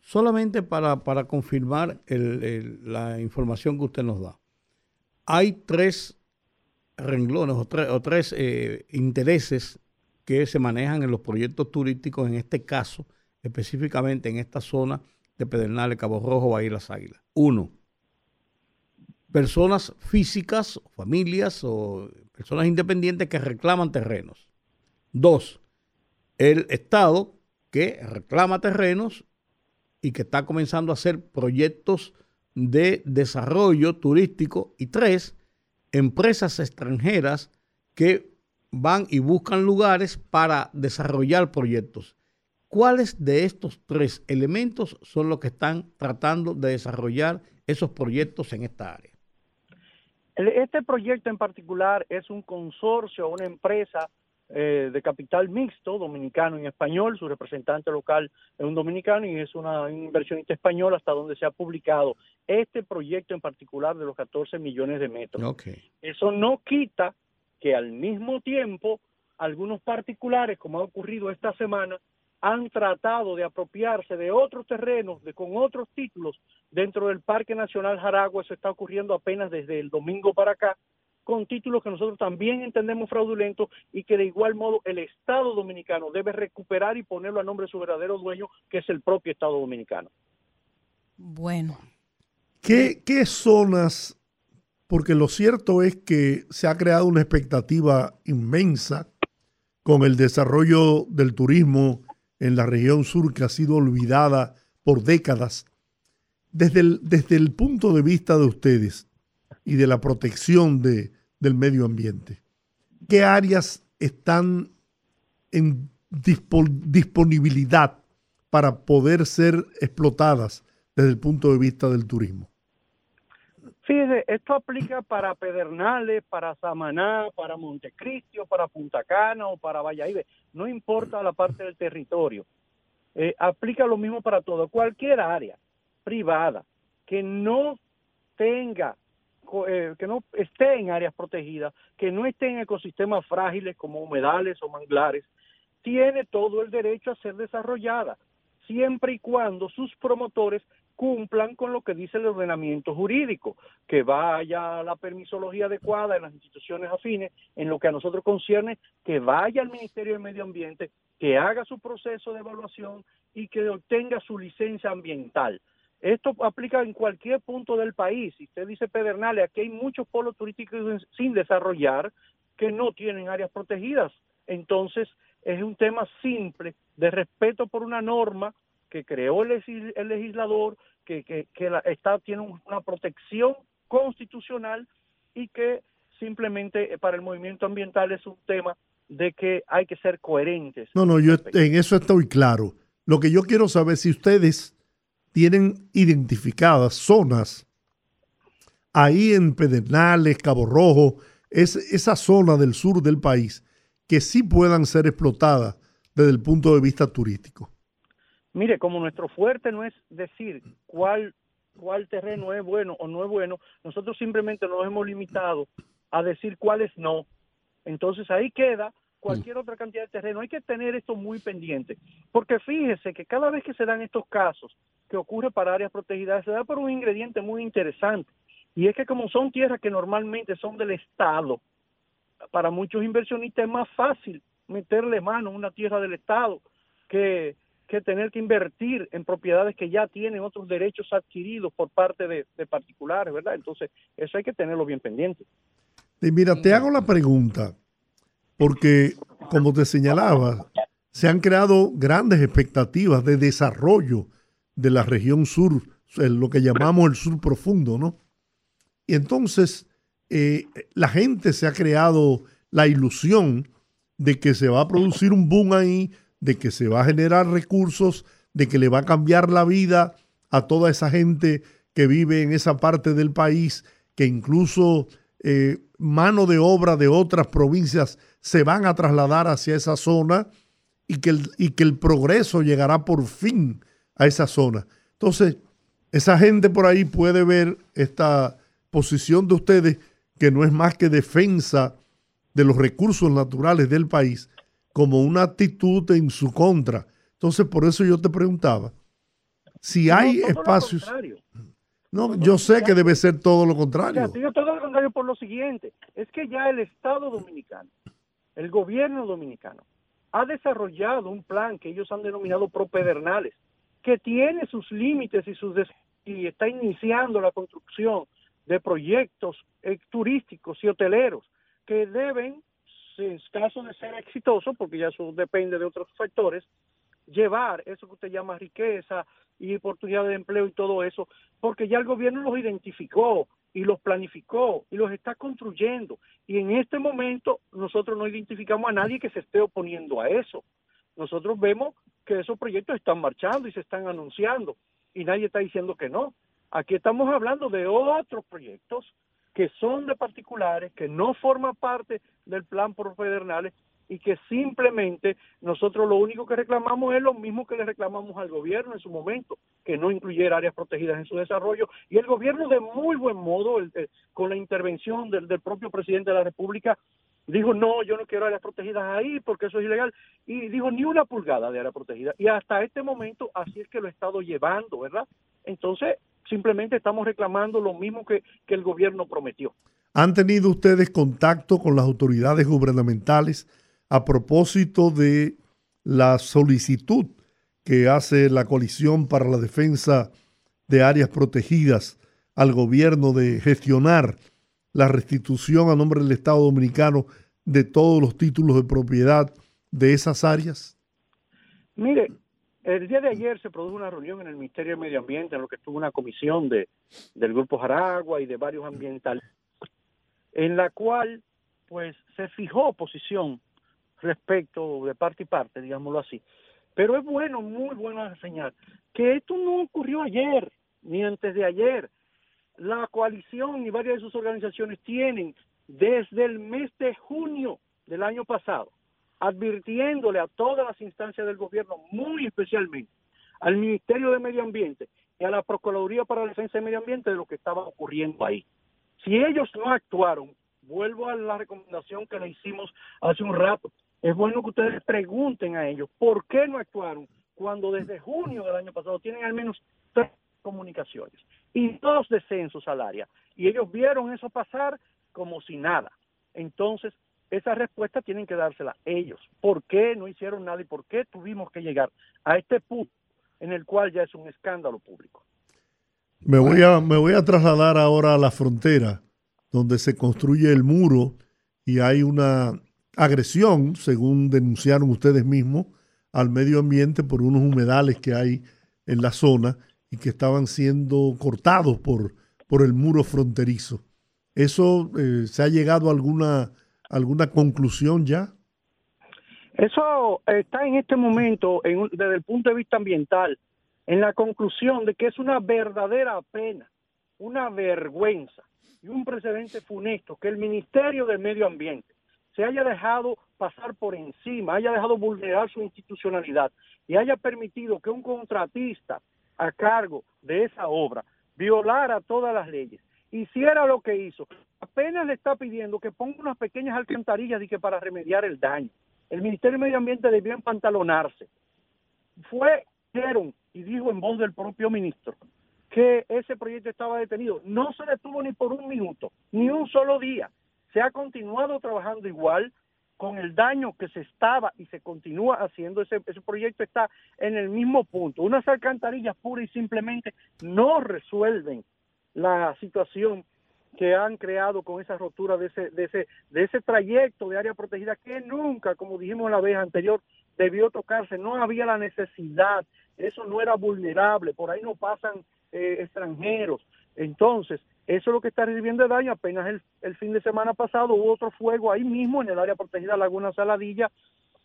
Solamente para, para confirmar la información que usted nos da. Hay tres renglones o, tres eh, intereses que se manejan en los proyectos turísticos, en este caso, específicamente en esta zona de Pedernales, Cabo Rojo, Bahía Las Águilas. Uno, personas físicas, familias o personas independientes que reclaman terrenos. Dos, el Estado que reclama terrenos y que está comenzando a hacer proyectos de desarrollo turístico. Y tres, empresas extranjeras que van y buscan lugares para desarrollar proyectos. ¿Cuáles de estos tres elementos son los que están tratando de desarrollar esos proyectos en esta área? Este proyecto en particular es un consorcio, una empresa eh, de capital mixto, dominicano y español. Su representante local es un dominicano y es una inversionista española hasta donde se ha publicado este proyecto en particular de los 14 millones de metros. Eso no quita que al mismo tiempo algunos particulares, como ha ocurrido esta semana, han tratado de apropiarse de otros terrenos, de con otros títulos dentro del Parque Nacional Jaragua. Eso está ocurriendo apenas desde el domingo para acá, con títulos que nosotros también entendemos fraudulentos y que de igual modo el Estado dominicano debe recuperar y ponerlo a nombre de su verdadero dueño, que es el propio Estado dominicano. Bueno. ¿Qué, qué zonas? Porque lo cierto es que se ha creado una expectativa inmensa con el desarrollo del turismo en la región sur que ha sido olvidada por décadas. Desde el, desde el punto de vista de ustedes y de la protección de, del medio ambiente, ¿qué áreas están en disponibilidad para poder ser explotadas desde el punto de vista del turismo? Fíjese, esto aplica para Pedernales, para Samaná, para Montecristio, para Punta Cana o para Valladolid. No importa la parte del territorio. Eh, aplica lo mismo para todo. Cualquier área privada que no tenga, eh, que no esté en áreas protegidas, que no esté en ecosistemas frágiles como humedales o manglares, tiene todo el derecho a ser desarrollada, siempre y cuando sus promotores cumplan con lo que dice el ordenamiento jurídico, que vaya a la permisología adecuada en las instituciones afines, en lo que a nosotros concierne, que vaya al Ministerio de Medio Ambiente, que haga su proceso de evaluación y que obtenga su licencia ambiental. Esto aplica en cualquier punto del país. Si usted dice Pedernales, aquí hay muchos polos turísticos sin desarrollar que no tienen áreas protegidas. Entonces, es un tema simple de respeto por una norma que creó el, legislador, que, que, que la, tiene una protección constitucional y que simplemente eh, para el movimiento ambiental es un tema de que hay que ser coherentes. No, no, yo en eso estoy claro. Lo que yo quiero saber es si ustedes tienen identificadas zonas ahí en Pedernales, Cabo Rojo, es esa zona del sur del país que sí puedan ser explotadas desde el punto de vista turístico. Mire, como nuestro fuerte no es decir cuál, cuál terreno es bueno o no es bueno, nosotros simplemente nos hemos limitado a decir cuáles no. Entonces ahí queda cualquier otra cantidad de terreno. Hay que tener esto muy pendiente, porque fíjese que cada vez que se dan estos casos, que ocurre para áreas protegidas, se da por un ingrediente muy interesante, y es que como son tierras que normalmente son del Estado, para muchos inversionistas es más fácil meterle mano a una tierra del Estado que que tener que invertir en propiedades que ya tienen otros derechos adquiridos por parte de, particulares, ¿verdad? Entonces, eso hay que tenerlo bien pendiente. Y mira, te hago la pregunta, porque como te señalaba, se han creado grandes expectativas de desarrollo de la región sur, lo que llamamos el sur profundo, ¿no? Y entonces eh, la gente se ha creado la ilusión de que se va a producir un boom ahí, de que se va a generar recursos, de que le va a cambiar la vida a toda esa gente que vive en esa parte del país, que incluso eh, mano de obra de otras provincias se van a trasladar hacia esa zona y que, el, y que el progreso llegará por fin a esa zona. Entonces, esa gente por ahí puede ver esta posición de ustedes que no es más que defensa de los recursos naturales del país como una actitud en su contra. Entonces, por eso yo te preguntaba, si hay espacios... No, yo sé que debe ser todo lo contrario. todo lo contrario por lo siguiente, es que ya el Estado dominicano, el gobierno dominicano, ha desarrollado un plan que ellos han denominado propedernales, que tiene sus límites y sus y está iniciando la construcción de proyectos eh, turísticos y hoteleros que deben, en caso de ser exitosos, porque ya eso depende de otros factores, llevar eso que usted llama riqueza y oportunidad de empleo y todo eso, porque ya el gobierno los identificó y los planificó y los está construyendo. Y en este momento nosotros no identificamos a nadie que se esté oponiendo a eso. Nosotros vemos que esos proyectos están marchando y se están anunciando y nadie está diciendo que no. Aquí estamos hablando de otros proyectos que son de particulares, que no forman parte del plan por federales y que simplemente nosotros lo único que reclamamos es lo mismo que le reclamamos al gobierno en su momento, que no incluyera áreas protegidas en su desarrollo. Y el gobierno de muy buen modo, con la intervención del, propio presidente de la República, dijo, no, yo no quiero áreas protegidas ahí porque eso es ilegal. Y dijo, ni una pulgada de área protegida. Y hasta este momento así es que lo he estado llevando, ¿verdad? Entonces, simplemente estamos reclamando lo mismo que, que el gobierno prometió. ¿Han tenido ustedes contacto con las autoridades gubernamentales? A propósito de la solicitud que hace la coalición para la defensa de áreas protegidas al gobierno de gestionar la restitución a nombre del Estado Dominicano de todos los títulos de propiedad de esas áreas? Mire, el día de ayer se produjo una reunión en el Ministerio de Medio Ambiente en lo que estuvo una comisión de, del Grupo Jaragua y de varios ambientales, en la cual pues se fijó posición respecto de parte y parte, digámoslo así. Pero es bueno, muy bueno enseñar que esto no ocurrió ayer ni antes de ayer. La coalición y varias de sus organizaciones tienen desde el mes de junio del año pasado advirtiéndole a todas las instancias del gobierno, muy especialmente al Ministerio de Medio Ambiente y a la Procuraduría para la Defensa del Medio Ambiente de lo que estaba ocurriendo ahí. Si ellos no actuaron, vuelvo a la recomendación que le hicimos hace un rato, es bueno que ustedes pregunten a ellos por qué no actuaron cuando desde junio del año pasado tienen al menos tres comunicaciones y dos descensos al área. Y ellos vieron eso pasar como si nada. Entonces, esa respuesta tienen que dársela ellos. ¿Por qué no hicieron nada y por qué tuvimos que llegar a este punto en el cual ya es un escándalo público? Me voy a, me voy a trasladar ahora a la frontera, donde se construye el muro y hay una agresión, según denunciaron ustedes mismos, al medio ambiente por unos humedales que hay en la zona y que estaban siendo cortados por, por el muro fronterizo. ¿Eso eh, se ha llegado a alguna, alguna conclusión ya? Eso está en este momento, desde el punto de vista ambiental, en la conclusión de que es una verdadera pena, una vergüenza y un precedente funesto que el Ministerio del Medio Ambiente se haya dejado pasar por encima, haya dejado vulnerar su institucionalidad y haya permitido que un contratista a cargo de esa obra violara todas las leyes, hiciera lo que hizo, apenas le está pidiendo que ponga unas pequeñas alcantarillas y que para remediar el daño. El Ministerio de Medio Ambiente debió empantalonarse. Fue, y dijo en voz del propio ministro, que ese proyecto estaba detenido. No se detuvo ni por un minuto, ni un solo día se ha continuado trabajando igual con el daño que se estaba y se continúa haciendo, ese, ese proyecto está en el mismo punto. Unas alcantarillas puras y simplemente no resuelven la situación que han creado con esa rotura de ese, de ese, de ese trayecto de área protegida que nunca, como dijimos la vez anterior, debió tocarse, no había la necesidad, eso no era vulnerable, por ahí no pasan eh, extranjeros. Entonces, eso es lo que está recibiendo daño. Apenas el, fin de semana pasado hubo otro fuego ahí mismo en el área protegida Laguna Saladilla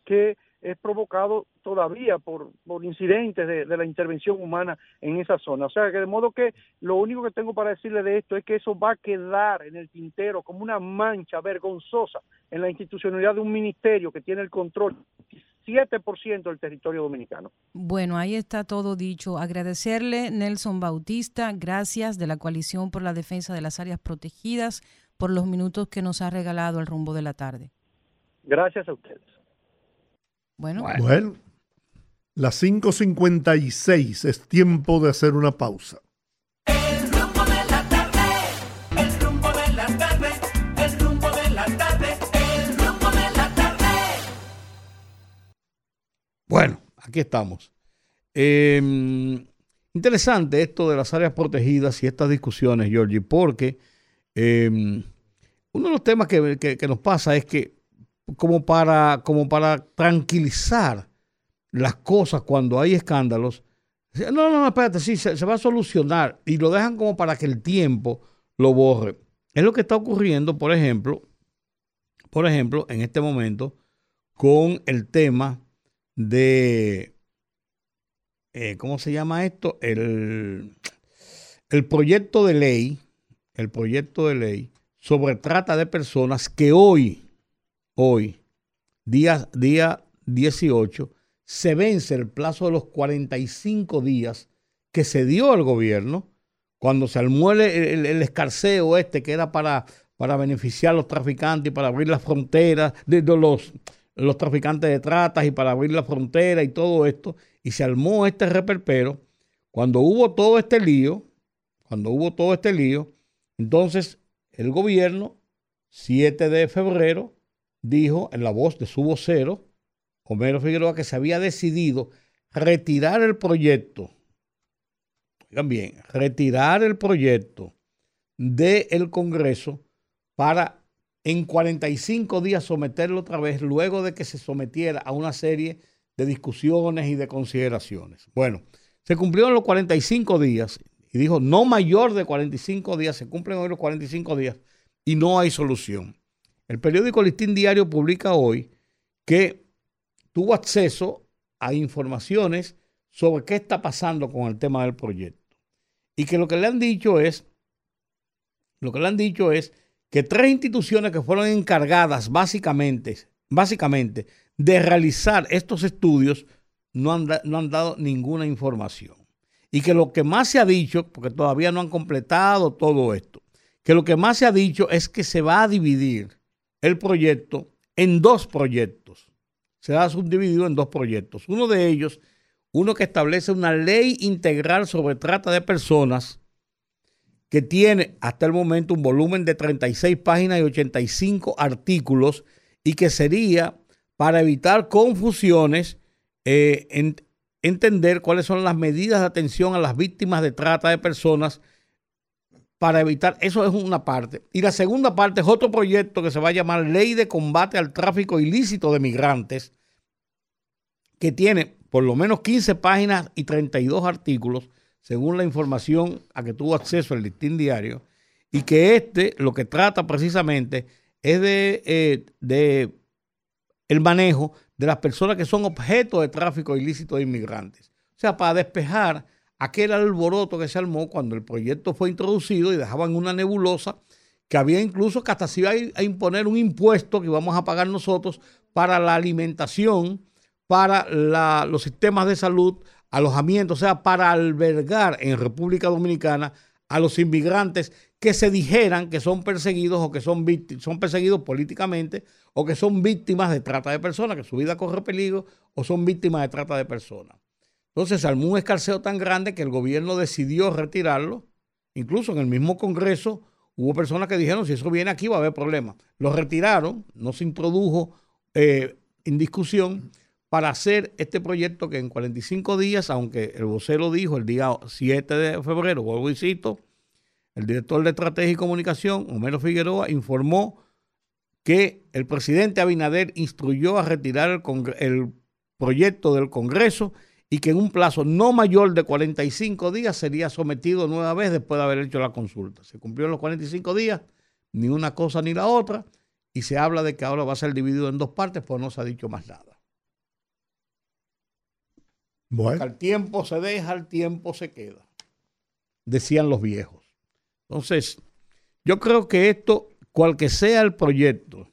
que es provocado todavía por, por incidentes de, de, la intervención humana en esa zona. O sea, que de modo que lo único que tengo para decirle de esto es que eso va a quedar en el tintero como una mancha vergonzosa en la institucionalidad de un ministerio que tiene el control 7% del territorio dominicano. Bueno, ahí está todo dicho. Agradecerle, Nelson Bautista, gracias de la Coalición por la Defensa de las Áreas Protegidas por los minutos que nos ha regalado el rumbo de la tarde. Gracias a ustedes. Bueno, bueno las 5.56 es tiempo de hacer una pausa. Bueno, aquí estamos. Em, interesante esto de las áreas protegidas y estas discusiones, Georgie, porque em, uno de los temas que, nos pasa es que como para, como para tranquilizar las cosas cuando hay escándalos, no, no, no, espérate, sí, se, se va a solucionar y lo dejan como para que el tiempo lo borre. Es lo que está ocurriendo, por ejemplo, por ejemplo, en este momento, con el tema de, eh, ¿cómo se llama esto? El, el proyecto de ley, el proyecto de ley sobre trata de personas que hoy, hoy, día, día 18, se vence el plazo de los 45 días que se dio al gobierno cuando se armó el, escarceo este que era para, para beneficiar a los traficantes y para abrir las fronteras de, los, los traficantes de tratas y para abrir la frontera y todo esto, y se armó este reperpero, cuando hubo todo este lío, cuando hubo todo este lío, entonces el gobierno, 7 de febrero, dijo en la voz de su vocero, Homero Figueroa, que se había decidido retirar el proyecto, oigan bien, retirar el proyecto del Congreso para en 45 días someterlo otra vez luego de que se sometiera a una serie de discusiones y de consideraciones. Bueno, se cumplieron los 45 días y dijo no mayor de 45 días, se cumplen hoy los 45 días y no hay solución. El periódico Listín Diario publica hoy que tuvo acceso a informaciones sobre qué está pasando con el tema del proyecto. Y que lo que le han dicho es, lo que le han dicho es que tres instituciones que fueron encargadas básicamente, básicamente de realizar estos estudios no han, dado ninguna información. Y que lo que más se ha dicho, porque todavía no han completado todo esto, que lo que más se ha dicho es que se va a dividir el proyecto en dos proyectos se ha subdividido en dos proyectos. Uno de ellos, uno que establece una ley integral sobre trata de personas que tiene hasta el momento un volumen de 36 páginas y 85 artículos y que sería para evitar confusiones, eh, entender cuáles son las medidas de atención a las víctimas de trata de personas para evitar, eso es una parte. Y la segunda parte es otro proyecto que se va a llamar Ley de Combate al Tráfico Ilícito de Migrantes, que tiene por lo menos 15 páginas y 32 artículos, según la información a que tuvo acceso el listín diario, y que este lo que trata precisamente es de, eh, de el manejo de las personas que son objeto de tráfico ilícito de inmigrantes. O sea, para despejar aquel alboroto que se armó cuando el proyecto fue introducido y dejaban una nebulosa que había incluso que hasta se iba a imponer un impuesto que íbamos a pagar nosotros para la alimentación, para los sistemas de salud, alojamiento, o sea, para albergar en República Dominicana a los inmigrantes que se dijeran que son perseguidos o que son, son perseguidos políticamente o que son víctimas de trata de personas, que su vida corre peligro o son víctimas de trata de personas. Entonces armó un escarceo tan grande que el gobierno decidió retirarlo. Incluso en el mismo Congreso hubo personas que dijeron, si eso viene aquí va a haber problemas. Lo retiraron, no se introdujo eh, en discusión para hacer este proyecto que en 45 días, aunque el vocero dijo el día 7 de febrero, vuelvo y cito, el director de Estrategia y Comunicación, Homero Figueroa, informó que el presidente Abinader instruyó a retirar el, el proyecto del Congreso y que en un plazo no mayor de 45 días sería sometido nueva vez después de haber hecho la consulta. Se cumplieron los 45 días, ni una cosa ni la otra, y se habla de que ahora va a ser dividido en dos partes, pues no se ha dicho más nada. Bueno. Al tiempo se deja, al tiempo se queda, decían los viejos. Entonces, yo creo que esto, cual que sea el proyecto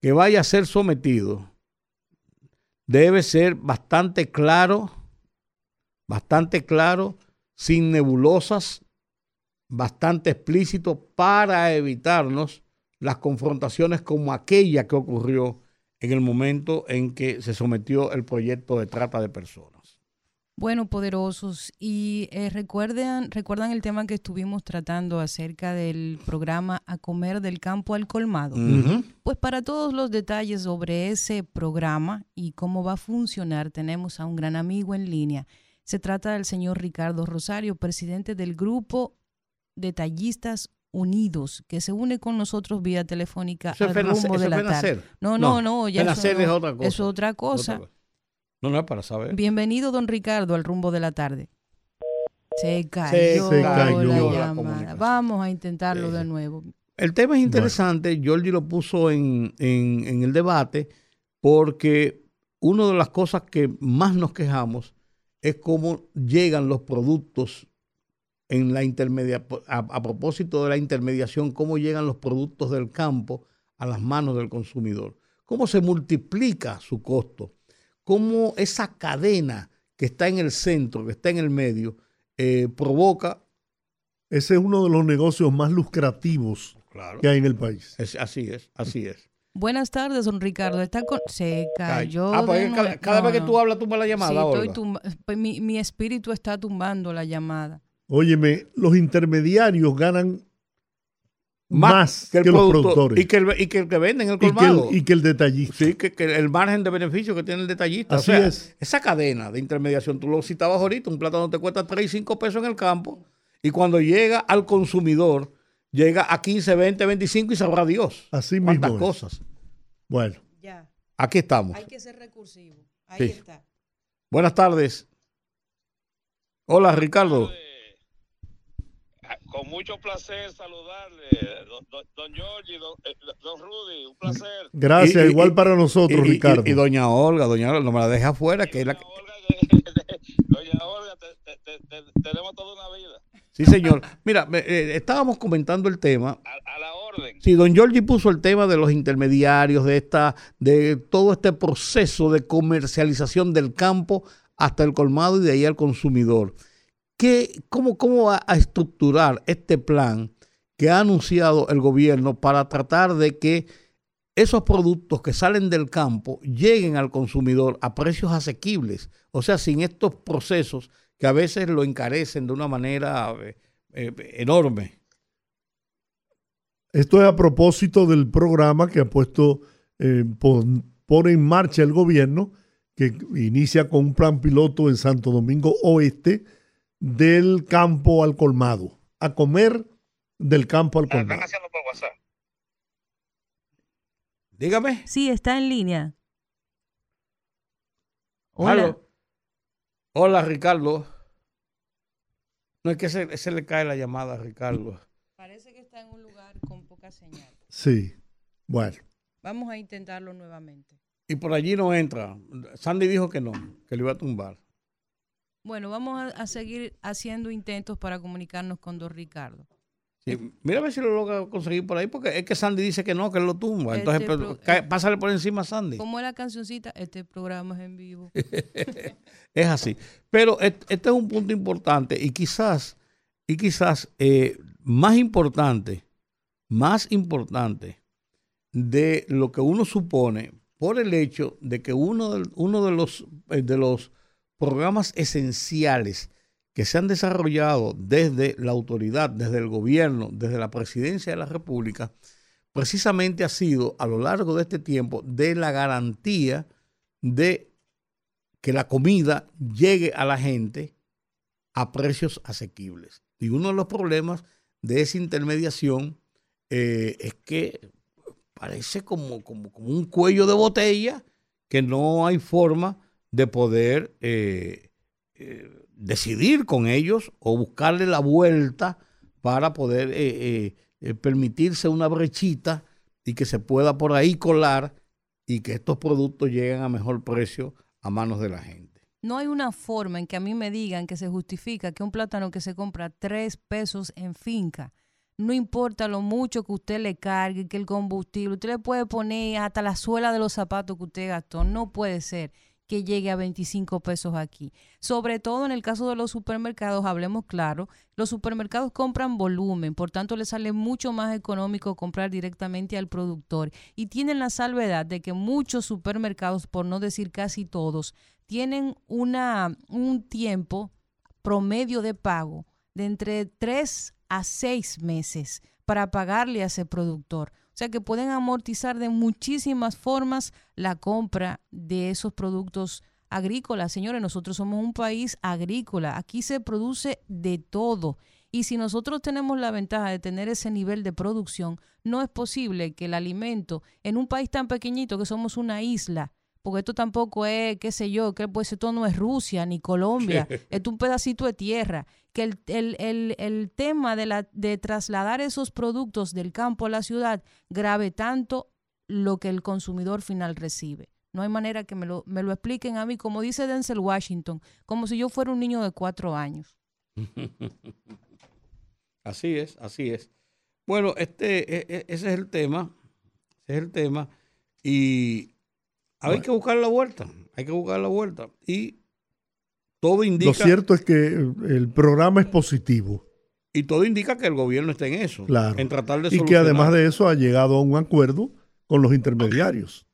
que vaya a ser sometido, debe ser bastante claro, bastante claro, sin nebulosas, bastante explícito para evitarnos las confrontaciones como aquella que ocurrió en el momento en que se sometió el proyecto de trata de personas. Bueno, poderosos, y eh, recuerdan, recuerdan el tema que estuvimos tratando acerca del programa A Comer del Campo al Colmado. Pues para todos los detalles sobre ese programa y cómo va a funcionar, tenemos a un gran amigo en línea. Se trata del señor Ricardo Rosario, presidente del grupo Detallistas Unidos, que se une con nosotros vía telefónica al rumbo de la tarde. No, no, no, ya eso, es otra cosa. Es otra cosa. No, no es para saber. Bienvenido, don Ricardo, al rumbo de la tarde. Se cayó, se cayó la, llamada. Vamos a intentarlo de nuevo. El tema es interesante. Jordi lo puso en, en, el debate porque una de las cosas que más nos quejamos es cómo llegan los productos en la intermedia, a, propósito de la intermediación, cómo llegan los productos del campo a las manos del consumidor, cómo se multiplica su costo, cómo esa cadena que está en el centro, que está en el medio, eh, provoca... Ese es uno de los negocios más lucrativos que hay en el país. así es, así es. Buenas tardes, don Ricardo. Está con... Se cayó. Ah, pues cada, vez que tú hablas, tumba la llamada. Sí, estoy pues mi, mi espíritu está tumbando la llamada. Óyeme, los intermediarios ganan más, que, los productores. Y que, el, y que el que venden el colmado. Y que el, detallista. Sí, que, el margen de beneficio que tiene el detallista. Así es. Esa cadena de intermediación, tú lo citabas ahorita, un plátano te cuesta 3 y 5 pesos en el campo y cuando llega al consumidor, llega a 15, 20, 25 y sabrá Dios. Así mismo. cosas. Bueno. Ya. Aquí estamos. Hay que ser recursivo. Ahí está. Buenas tardes. Hola, Ricardo. Con mucho placer saludarle, don, don Giorgi, don, eh, don, Rudy, un placer. Gracias, igual para nosotros, Ricardo. Y, doña Olga, doña Olga, no me la deja afuera, que doña es la... Olga, doña Olga, tenemos toda una vida. Sí, señor. Mira, eh, estábamos comentando el tema. A, la orden. Sí, don Giorgi puso el tema de los intermediarios, de esta, de todo este proceso de comercialización del campo hasta el colmado y de ahí al consumidor cómo, ¿Cómo va a estructurar este plan que ha anunciado el gobierno para tratar de que esos productos que salen del campo lleguen al consumidor a precios asequibles? O sea, sin estos procesos que a veces lo encarecen de una manera eh, eh, enorme. Esto es a propósito del programa que ha puesto, eh, pone en marcha el gobierno, que inicia con un plan piloto en Santo Domingo Oeste, del campo al colmado, a comer del campo al colmado. Están haciendo por WhatsApp. Dígame. Sí, está en línea. Hola. Hola, Ricardo. No es que se, se, le cae la llamada Ricardo. Parece que está en un lugar con poca señal. Sí, bueno. Vamos a intentarlo nuevamente. Y por allí no entra. Sandy dijo que no, que le iba a tumbar. Bueno, vamos a, seguir haciendo intentos para comunicarnos con Don Ricardo. mira a ver si lo logra conseguir por ahí, porque es que Sandy dice que no, que él lo tumba. Este Entonces, eh, pásale por encima a Sandy. Como es la cancioncita, este programa es en vivo. es así. Pero este, es un punto importante y quizás, y quizás eh, más importante, más importante de lo que uno supone por el hecho de que uno de, uno de los, eh, de los programas esenciales que se han desarrollado desde la autoridad, desde el gobierno, desde la presidencia de la República, precisamente ha sido a lo largo de este tiempo de la garantía de que la comida llegue a la gente a precios asequibles. Y uno de los problemas de esa intermediación eh, es que parece como, como, como un cuello de botella que no hay forma de poder eh, eh, decidir con ellos o buscarle la vuelta para poder eh, permitirse una brechita y que se pueda por ahí colar y que estos productos lleguen a mejor precio a manos de la gente. No hay una forma en que a mí me digan que se justifica que un plátano que se compra tres pesos en finca, no importa lo mucho que usted le cargue, que el combustible, usted le puede poner hasta la suela de los zapatos que usted gastó, no puede ser que llegue a 25 pesos aquí. Sobre todo en el caso de los supermercados, hablemos claro, los supermercados compran volumen, por tanto les sale mucho más económico comprar directamente al productor y tienen la salvedad de que muchos supermercados, por no decir casi todos, tienen una, un tiempo promedio de pago de entre 3 a 6 meses para pagarle a ese productor. O sea que pueden amortizar de muchísimas formas la compra de esos productos agrícolas. Señores, nosotros somos un país agrícola. Aquí se produce de todo. Y si nosotros tenemos la ventaja de tener ese nivel de producción, no es posible que el alimento en un país tan pequeñito que somos una isla, porque esto tampoco es, qué sé yo, que pues esto no es Rusia ni Colombia, es un pedacito de tierra, que el, el, el, el tema de, la, de trasladar esos productos del campo a la ciudad grave tanto lo que el consumidor final recibe. No hay manera que me lo, me lo expliquen a mí, como dice Denzel Washington, como si yo fuera un niño de cuatro años. Así es, así es. Bueno, este, e, e, ese es el tema, ese es el tema, y hay que buscar la vuelta, hay que buscar la vuelta. Y todo indica... Lo cierto es que el programa es positivo. Y todo indica que el gobierno está en eso, claro. en tratar de Y que además de eso ha llegado a un acuerdo con los intermediarios.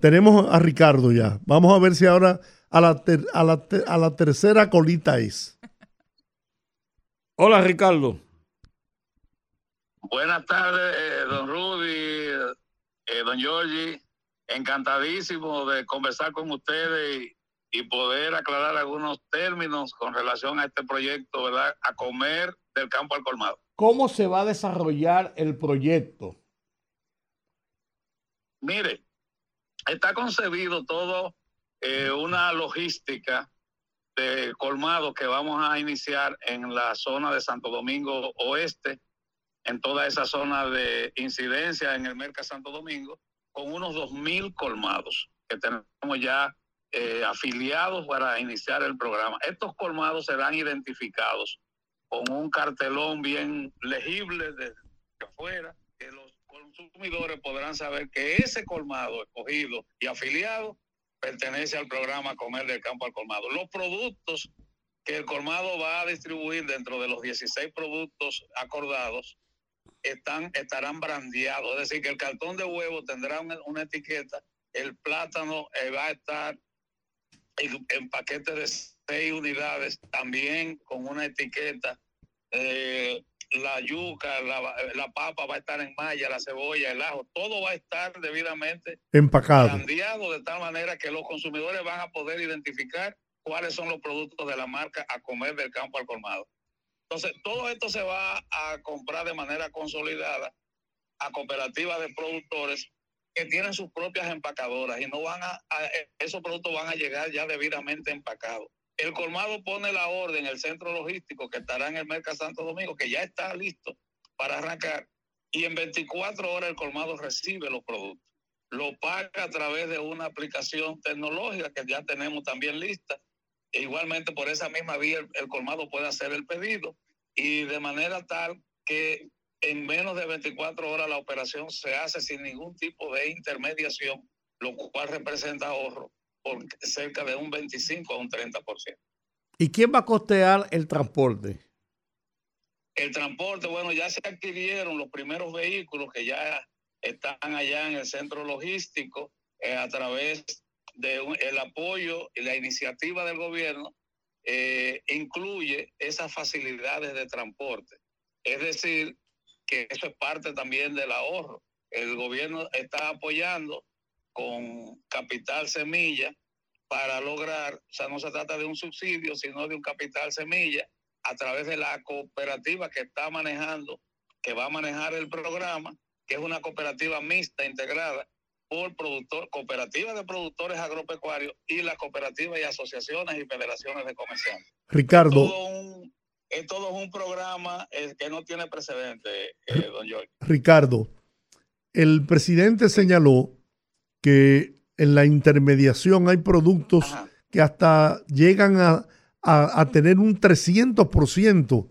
Tenemos a Ricardo ya. Vamos a ver si ahora a la, a la, a la tercera colita es. Hola, Ricardo. Buenas tardes, eh, don Rudy, eh, don Giorgi. Encantadísimo de conversar con ustedes y, poder aclarar algunos términos con relación a este proyecto, ¿verdad? A comer del campo al colmado. ¿Cómo se va a desarrollar el proyecto? Mire, está concebido todo eh, una logística de colmado que vamos a iniciar en la zona de Santo Domingo Oeste, en toda esa zona de incidencia en el Mercado Santo Domingo, con unos 2.000 colmados que tenemos ya eh, afiliados para iniciar el programa. Estos colmados serán identificados con un cartelón bien legible desde afuera, que los consumidores podrán saber que ese colmado escogido y afiliado pertenece al programa Comer del Campo al Colmado. Los productos que el colmado va a distribuir dentro de los 16 productos acordados están, estarán brandeados, es decir, que el cartón de huevo tendrá una, etiqueta, el plátano eh, va a estar en, en paquetes de seis unidades, también con una etiqueta. Eh, la yuca, la, la, papa va a estar en malla, la cebolla, el ajo, todo va a estar debidamente empacado, de tal manera que los consumidores van a poder identificar cuáles son los productos de la marca a comer del campo al colmado. Entonces, todo esto se va a comprar de manera consolidada a cooperativas de productores que tienen sus propias empacadoras y no van a, a esos productos van a llegar ya debidamente empacados. El colmado pone la orden, el centro logístico que estará en el Mercado Santo Domingo, que ya está listo para arrancar, y en 24 horas el colmado recibe los productos. Lo paga a través de una aplicación tecnológica que ya tenemos también lista. E igualmente por esa misma vía el, el colmado puede hacer el pedido y de manera tal que en menos de 24 horas la operación se hace sin ningún tipo de intermediación, lo cual representa ahorro por cerca de un 25 a un 30%. ¿Y quién va a costear el transporte? El transporte, bueno, ya se adquirieron los primeros vehículos que ya están allá en el centro logístico eh, a través del de apoyo y la iniciativa del gobierno eh, incluye esas facilidades de transporte. Es decir, que eso es parte también del ahorro. El gobierno está apoyando con capital semilla para lograr, o sea, no se trata de un subsidio, sino de un capital semilla a través de la cooperativa que está manejando, que va a manejar el programa, que es una cooperativa mixta integrada por productor, cooperativas de productores agropecuarios y las cooperativas y asociaciones y federaciones de comerciantes. Ricardo. Es todo un, es todo un programa eh, que no tiene precedente, eh, don Jorge. Ricardo, el presidente señaló que en la intermediación hay productos Ajá. que hasta llegan a, a, a tener un 300%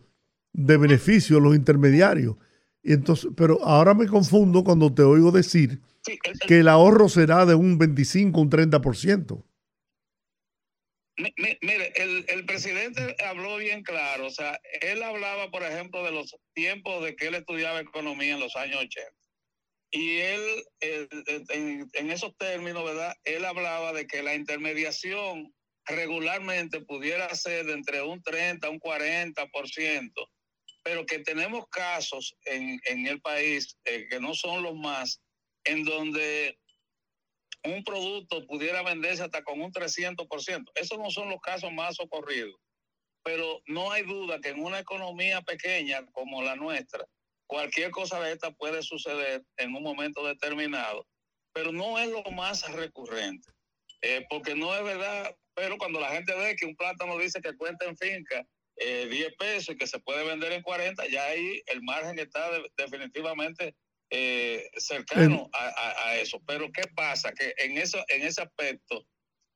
de beneficio los intermediarios. Y entonces, pero ahora me confundo cuando te oigo decir sí, el, el, que el ahorro será de un 25, un 30%. Mire, el, el, presidente habló bien claro, o sea, él hablaba, por ejemplo, de los tiempos de que él estudiaba economía en los años 80. Y él, en, en, esos términos, ¿verdad? Él hablaba de que la intermediación regularmente pudiera ser de entre un 30 a un 40%, pero que tenemos casos en, en el país eh, que no son los más, en donde un producto pudiera venderse hasta con un 300%. Esos no son los casos más ocurridos. pero no hay duda que en una economía pequeña como la nuestra, cualquier cosa de esta puede suceder en un momento determinado, pero no es lo más recurrente, eh, porque no es verdad, pero cuando la gente ve que un plátano dice que cuenta en finca 10 eh, pesos y que se puede vender en 40, ya ahí el margen está definitivamente eh, cercano a, eso. Pero ¿qué pasa? Que en, eso, en ese aspecto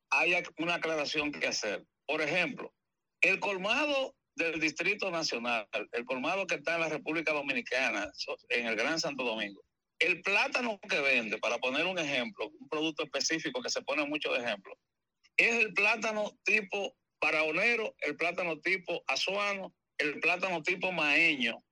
hay una aclaración que hacer. Por ejemplo, el colmado del Distrito Nacional, el colmado que está en la República Dominicana, en el Gran Santo Domingo, el plátano que vende, para poner un ejemplo, un producto específico que se pone mucho de ejemplo, es el plátano tipo paraonero, el plátano tipo azuano, el plátano tipo maeño,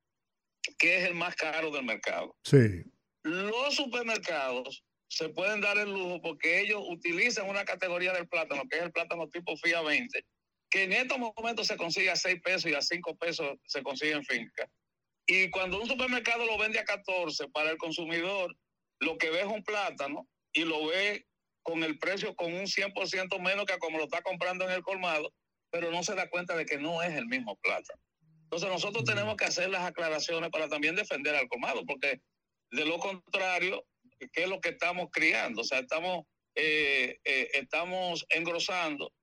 que es el más caro del mercado. Sí. Los supermercados se pueden dar el lujo porque ellos utilizan una categoría del plátano, que es el plátano tipo FIA 20, que en estos momentos se consigue a 6 pesos y a 5 pesos se consigue en finca. Y cuando un supermercado lo vende a 14 para el consumidor, lo que ve es un plátano y lo ve con el precio con un 100% menos que como lo está comprando en el colmado, pero no se da cuenta de que no es el mismo plátano. Entonces nosotros tenemos que hacer las aclaraciones para también defender al colmado, porque de lo contrario, ¿qué es lo que estamos criando? O sea, estamos, eh, eh, estamos engrosando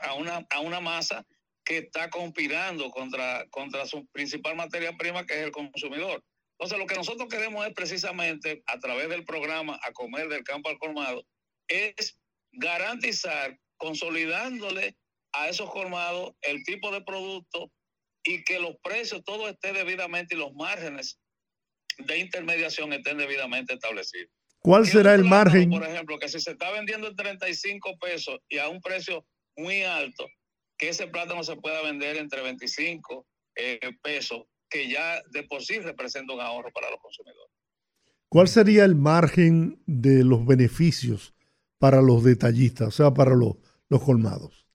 a una, a una masa que está conspirando contra, contra su principal materia prima, que es el consumidor. Entonces, lo que nosotros queremos es precisamente, a través del programa A Comer del Campo al Colmado, es garantizar, consolidándole a esos colmados el tipo de producto y que los precios todo esté debidamente y los márgenes de intermediación estén debidamente establecidos. ¿Cuál será el margen? Por ejemplo, que si se está vendiendo en 35 pesos y a un precio muy alto, que ese plátano se pueda vender entre 25 eh, pesos, que ya de por sí representa un ahorro para los consumidores. ¿Cuál sería el margen de los beneficios para los detallistas, o sea, para los, los colmados?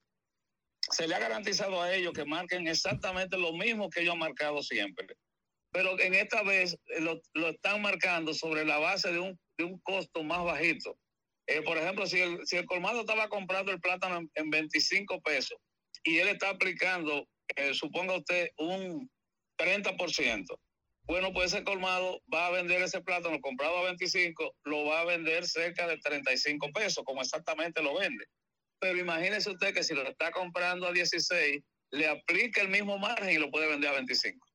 Se le ha garantizado a ellos que marquen exactamente lo mismo que ellos han marcado siempre. Pero en esta vez eh, lo, están marcando sobre la base de un, de un costo más bajito. Eh, por ejemplo, si el, si el colmado estaba comprando el plátano en, 25 pesos y él está aplicando, eh, suponga usted, un 30%, bueno, pues ese colmado va a vender ese plátano comprado a 25, lo va a vender cerca de 35 pesos, como exactamente lo vende. Pero imagínese usted que si lo está comprando a 16, le aplica el mismo margen y lo puede vender a 25.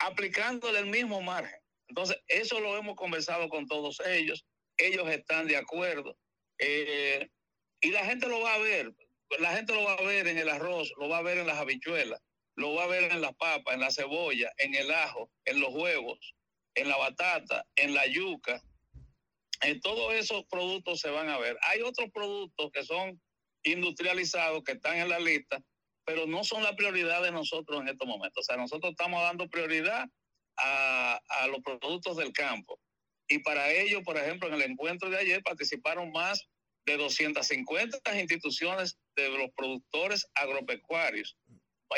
Aplicándole el mismo margen. Entonces, eso lo hemos conversado con todos ellos. Ellos están de acuerdo. Eh, y la gente lo va a ver. La gente lo va a ver en el arroz, lo va a ver en las habichuelas, lo va a ver en la papa, en la cebolla, en el ajo, en los huevos, en la batata, en la yuca, en todos esos productos se van a ver. Hay otros productos que son industrializados, que están en la lista, pero no son la prioridad de nosotros en estos momentos. O sea, nosotros estamos dando prioridad a, los productos del campo. Y para ello, por ejemplo, en el encuentro de ayer participaron más de 250 instituciones de los productores agropecuarios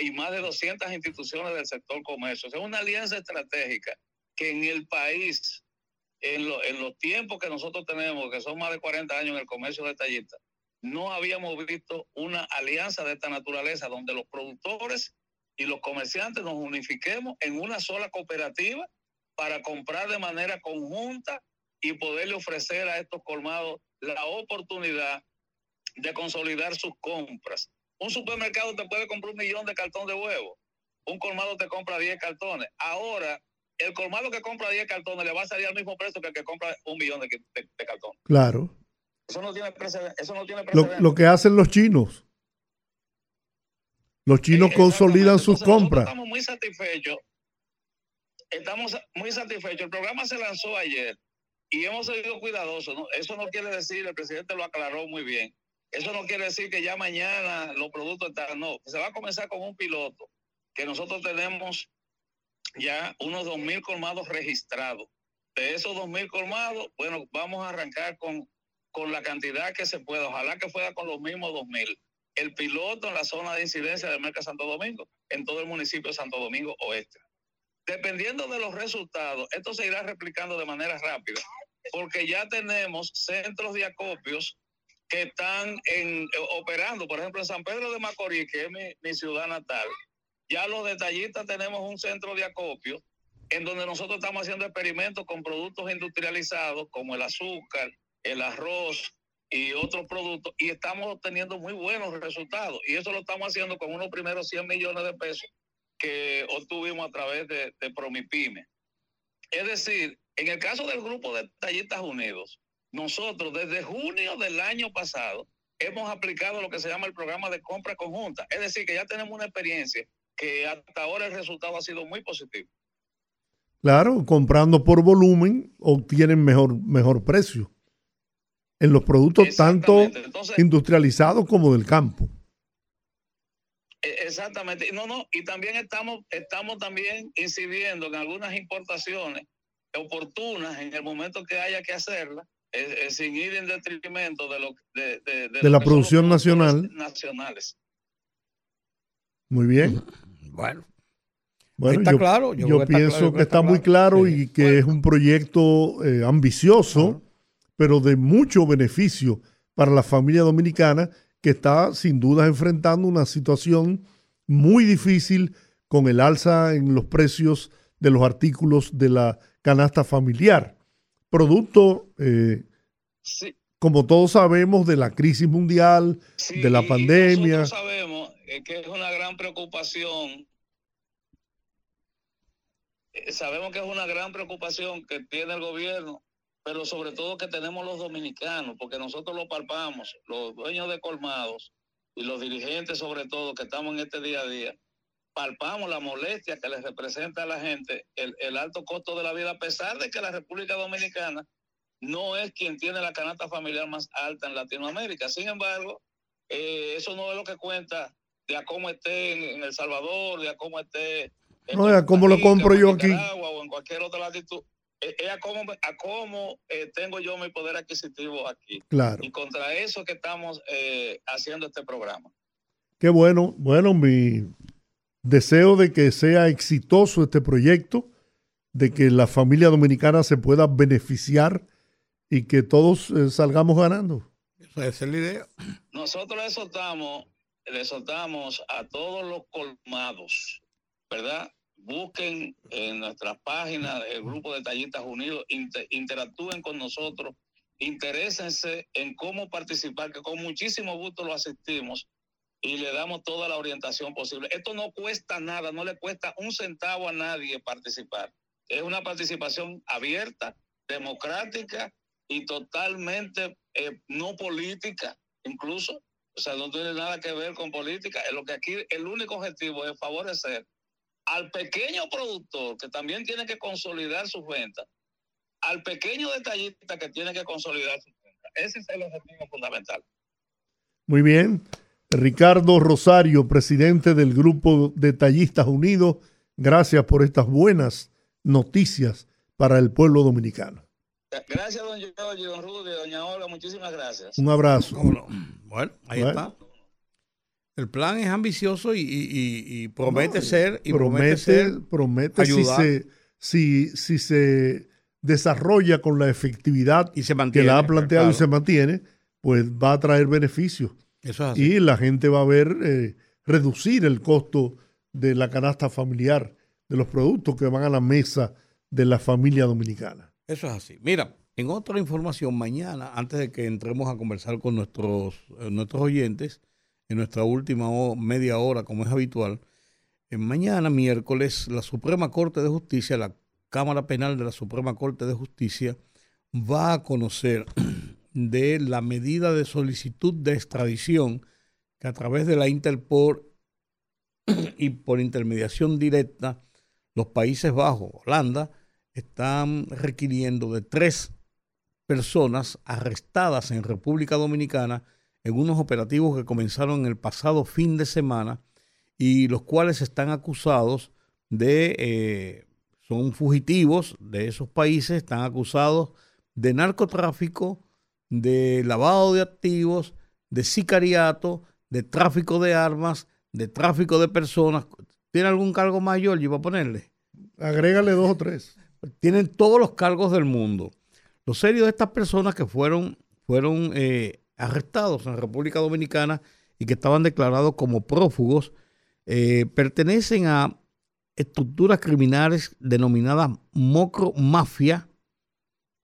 y más de 200 instituciones del sector comercio. es una alianza estratégica que en el país en, los tiempos que nosotros tenemos, que son más de 40 años en el comercio detallista, no habíamos visto una alianza de esta naturaleza donde los productores y los comerciantes nos unifiquemos en una sola cooperativa para comprar de manera conjunta y poderle ofrecer a estos colmados la oportunidad de consolidar sus compras. Un supermercado te puede comprar un millón de cartón de huevo, un colmado te compra 10 cartones. Ahora el colmado que compra 10 cartones le va a salir al mismo precio que el que compra un millón de, cartones. Claro. Eso no tiene precedente. Lo, que hacen los chinos. Los chinos consolidan sus compras. Estamos muy satisfechos. Estamos muy satisfechos. El programa se lanzó ayer y hemos sido cuidadosos. Eso no quiere decir, el presidente lo aclaró muy bien. Eso no quiere decir que ya mañana los productos están. No, se va a comenzar con un piloto que nosotros tenemos ya unos 2.000 colmados registrados. De esos 2.000 colmados, bueno, vamos a arrancar con, con la cantidad que se pueda. Ojalá que fuera con los mismos 2.000. El piloto en la zona de incidencia del Merca Santo Domingo, en todo el municipio de Santo Domingo Oeste. Dependiendo de los resultados, esto se irá replicando de manera rápida, porque ya tenemos centros de acopios que están en, operando. Por ejemplo, en San Pedro de Macorís, que es mi, mi ciudad natal, ya los detallistas tenemos un centro de acopio en donde nosotros estamos haciendo experimentos con productos industrializados como el azúcar, el arroz y otros productos y estamos obteniendo muy buenos resultados. Y eso lo estamos haciendo con unos primeros 100 millones de pesos que obtuvimos a través de, de Promipyme. Es decir, en el caso del grupo de Tallistas Unidos, nosotros desde junio del año pasado hemos aplicado lo que se llama el programa de compra conjunta. Es decir, que ya tenemos una experiencia que hasta ahora el resultado ha sido muy positivo. Claro, comprando por volumen obtienen mejor, mejor precio en los productos tanto industrializados como del campo. E, exactamente. No, no, y también estamos, estamos también incidiendo en algunas importaciones oportunas en el momento que haya que hacerlas, sin ir en detrimento de lo de, de, la producción nacional. Nacionales. Muy bien. Bueno. Bueno, está yo, claro. Yo, pienso que está, muy claro y que es un proyecto eh, ambicioso, pero de mucho beneficio para la familia dominicana que está sin duda enfrentando una situación muy difícil con el alza en los precios de los artículos de la canasta familiar, producto, eh, como todos sabemos, de la crisis mundial, de la pandemia. Nosotros sabemos eh, que es una gran preocupación eh, sabemos que es una gran preocupación que tiene el gobierno, pero sobre todo que tenemos los dominicanos, porque nosotros lo palpamos, los dueños de colmados y los dirigentes sobre todo que estamos en este día a día, palpamos la molestia que les representa a la gente el, alto costo de la vida, a pesar de que la República Dominicana no es quien tiene la canasta familiar más alta en Latinoamérica. Sin embargo, eh, eso no es lo que cuenta de a cómo esté en El Salvador, de a cómo esté no, a cómo lo compro yo aquí. O en cualquier otra latitud. Es a cómo, a cómo eh, tengo yo mi poder adquisitivo aquí. Claro. Y contra eso que estamos eh, haciendo este programa. Qué bueno. Bueno, mi deseo de que sea exitoso este proyecto, de que la familia dominicana se pueda beneficiar y que todos eh, salgamos ganando. Esa es la idea. Nosotros le soltamos, le soltamos a todos los colmados, ¿verdad? busquen en nuestras páginas, el grupo de Tallistas Unidos, interactúen con nosotros, interésense en cómo participar, que con muchísimo gusto lo asistimos y le damos toda la orientación posible. Esto no cuesta nada, no le cuesta un centavo a nadie participar. Es una participación abierta, democrática y totalmente eh, no política, incluso. O sea, no tiene nada que ver con política. Lo que aquí el único objetivo es favorecer al pequeño productor que también tiene que consolidar sus ventas, al pequeño detallista que tiene que consolidar sus ventas. Ese es el objetivo fundamental. Muy bien. Ricardo Rosario, presidente del Grupo Detallistas Unidos, gracias por estas buenas noticias para el pueblo dominicano. Gracias, don Giorgio, don Rudy, doña Olga, muchísimas gracias. Un abrazo. Bueno, ahí está. El plan es ambicioso y, promete ser y promete, ser promete Si, se, se desarrolla con la efectividad y se que la ha planteado y se mantiene, pues va a traer beneficios. Eso es Y la gente va a ver eh, reducir el costo de la canasta familiar, de los productos que van a la mesa de la familia dominicana. Eso es así. Mira, en otra información, mañana, antes de que entremos a conversar con nuestros, eh, nuestros oyentes, en nuestra última media hora, como es habitual. En mañana, miércoles, la Suprema Corte de Justicia, la Cámara Penal de la Suprema Corte de Justicia, va a conocer de la medida de solicitud de extradición que a través de la Interpol y por intermediación directa, los Países Bajos, Holanda, están requiriendo de tres personas arrestadas en República Dominicana en unos operativos que comenzaron el pasado fin de semana y los cuales están acusados de, eh, son fugitivos de esos países, están acusados de narcotráfico, de lavado de activos, de sicariato, de tráfico de armas, de tráfico de personas. ¿Tiene algún cargo mayor? Yo a ponerle. Agrégale dos o tres. Tienen todos los cargos del mundo. Lo serio de estas personas que fueron, fueron eh, arrestados en República Dominicana y que estaban declarados como prófugos, eh, pertenecen a estructuras criminales denominadas mocro mafia,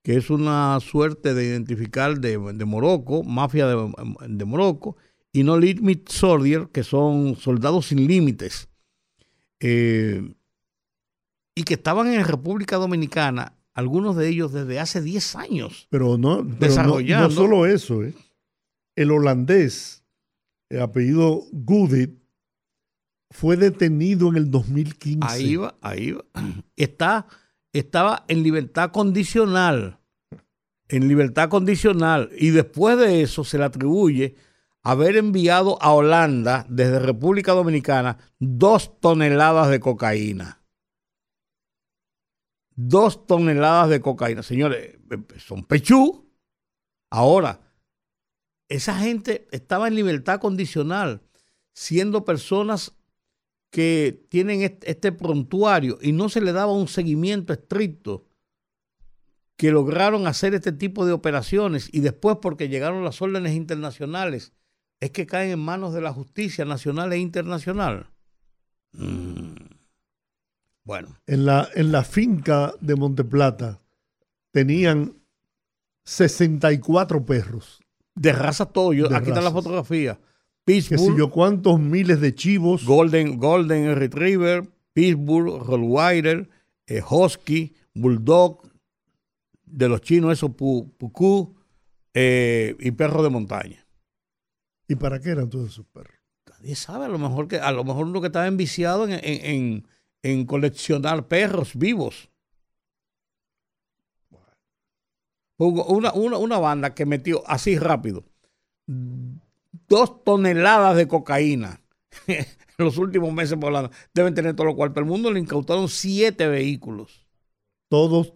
que es una suerte de identificar de, de Morocco, mafia de, de Morocco, y no limit soldier, que son soldados sin límites, eh, y que estaban en República Dominicana, algunos de ellos desde hace 10 años. Pero no. No, solo eso, ¿eh? el holandés, el apellido Goodit, fue detenido en el 2015. Ahí va, ahí va. Está, estaba en libertad condicional. En libertad condicional. Y después de eso se le atribuye haber enviado a Holanda desde República Dominicana dos toneladas de cocaína. Dos toneladas de cocaína. Señores, son pechú. Ahora, esa gente estaba en libertad condicional, siendo personas que tienen este prontuario y no se le daba un seguimiento estricto, que lograron hacer este tipo de operaciones y después porque llegaron las órdenes internacionales es que caen en manos de la justicia nacional e internacional. Mm. Bueno. En la, en la finca de Monteplata tenían 64 perros. De raza todo. Yo, aquí está la fotografía. Pittsburgh. Que si yo cuántos miles de chivos. Golden, Golden Retriever, Pittsburgh, Rottweiler, eh, Husky, Bulldog, de los chinos, esos Pucú, eh, y perro de montaña. ¿Y para qué eran todos esos perros? Nadie sabe, a lo mejor que a lo mejor uno que estaba enviciado en, coleccionar perros vivos. Una, una, banda que metió así rápido dos toneladas de cocaína en los últimos meses por la, deben tener todo lo cual el mundo le incautaron siete vehículos. Todos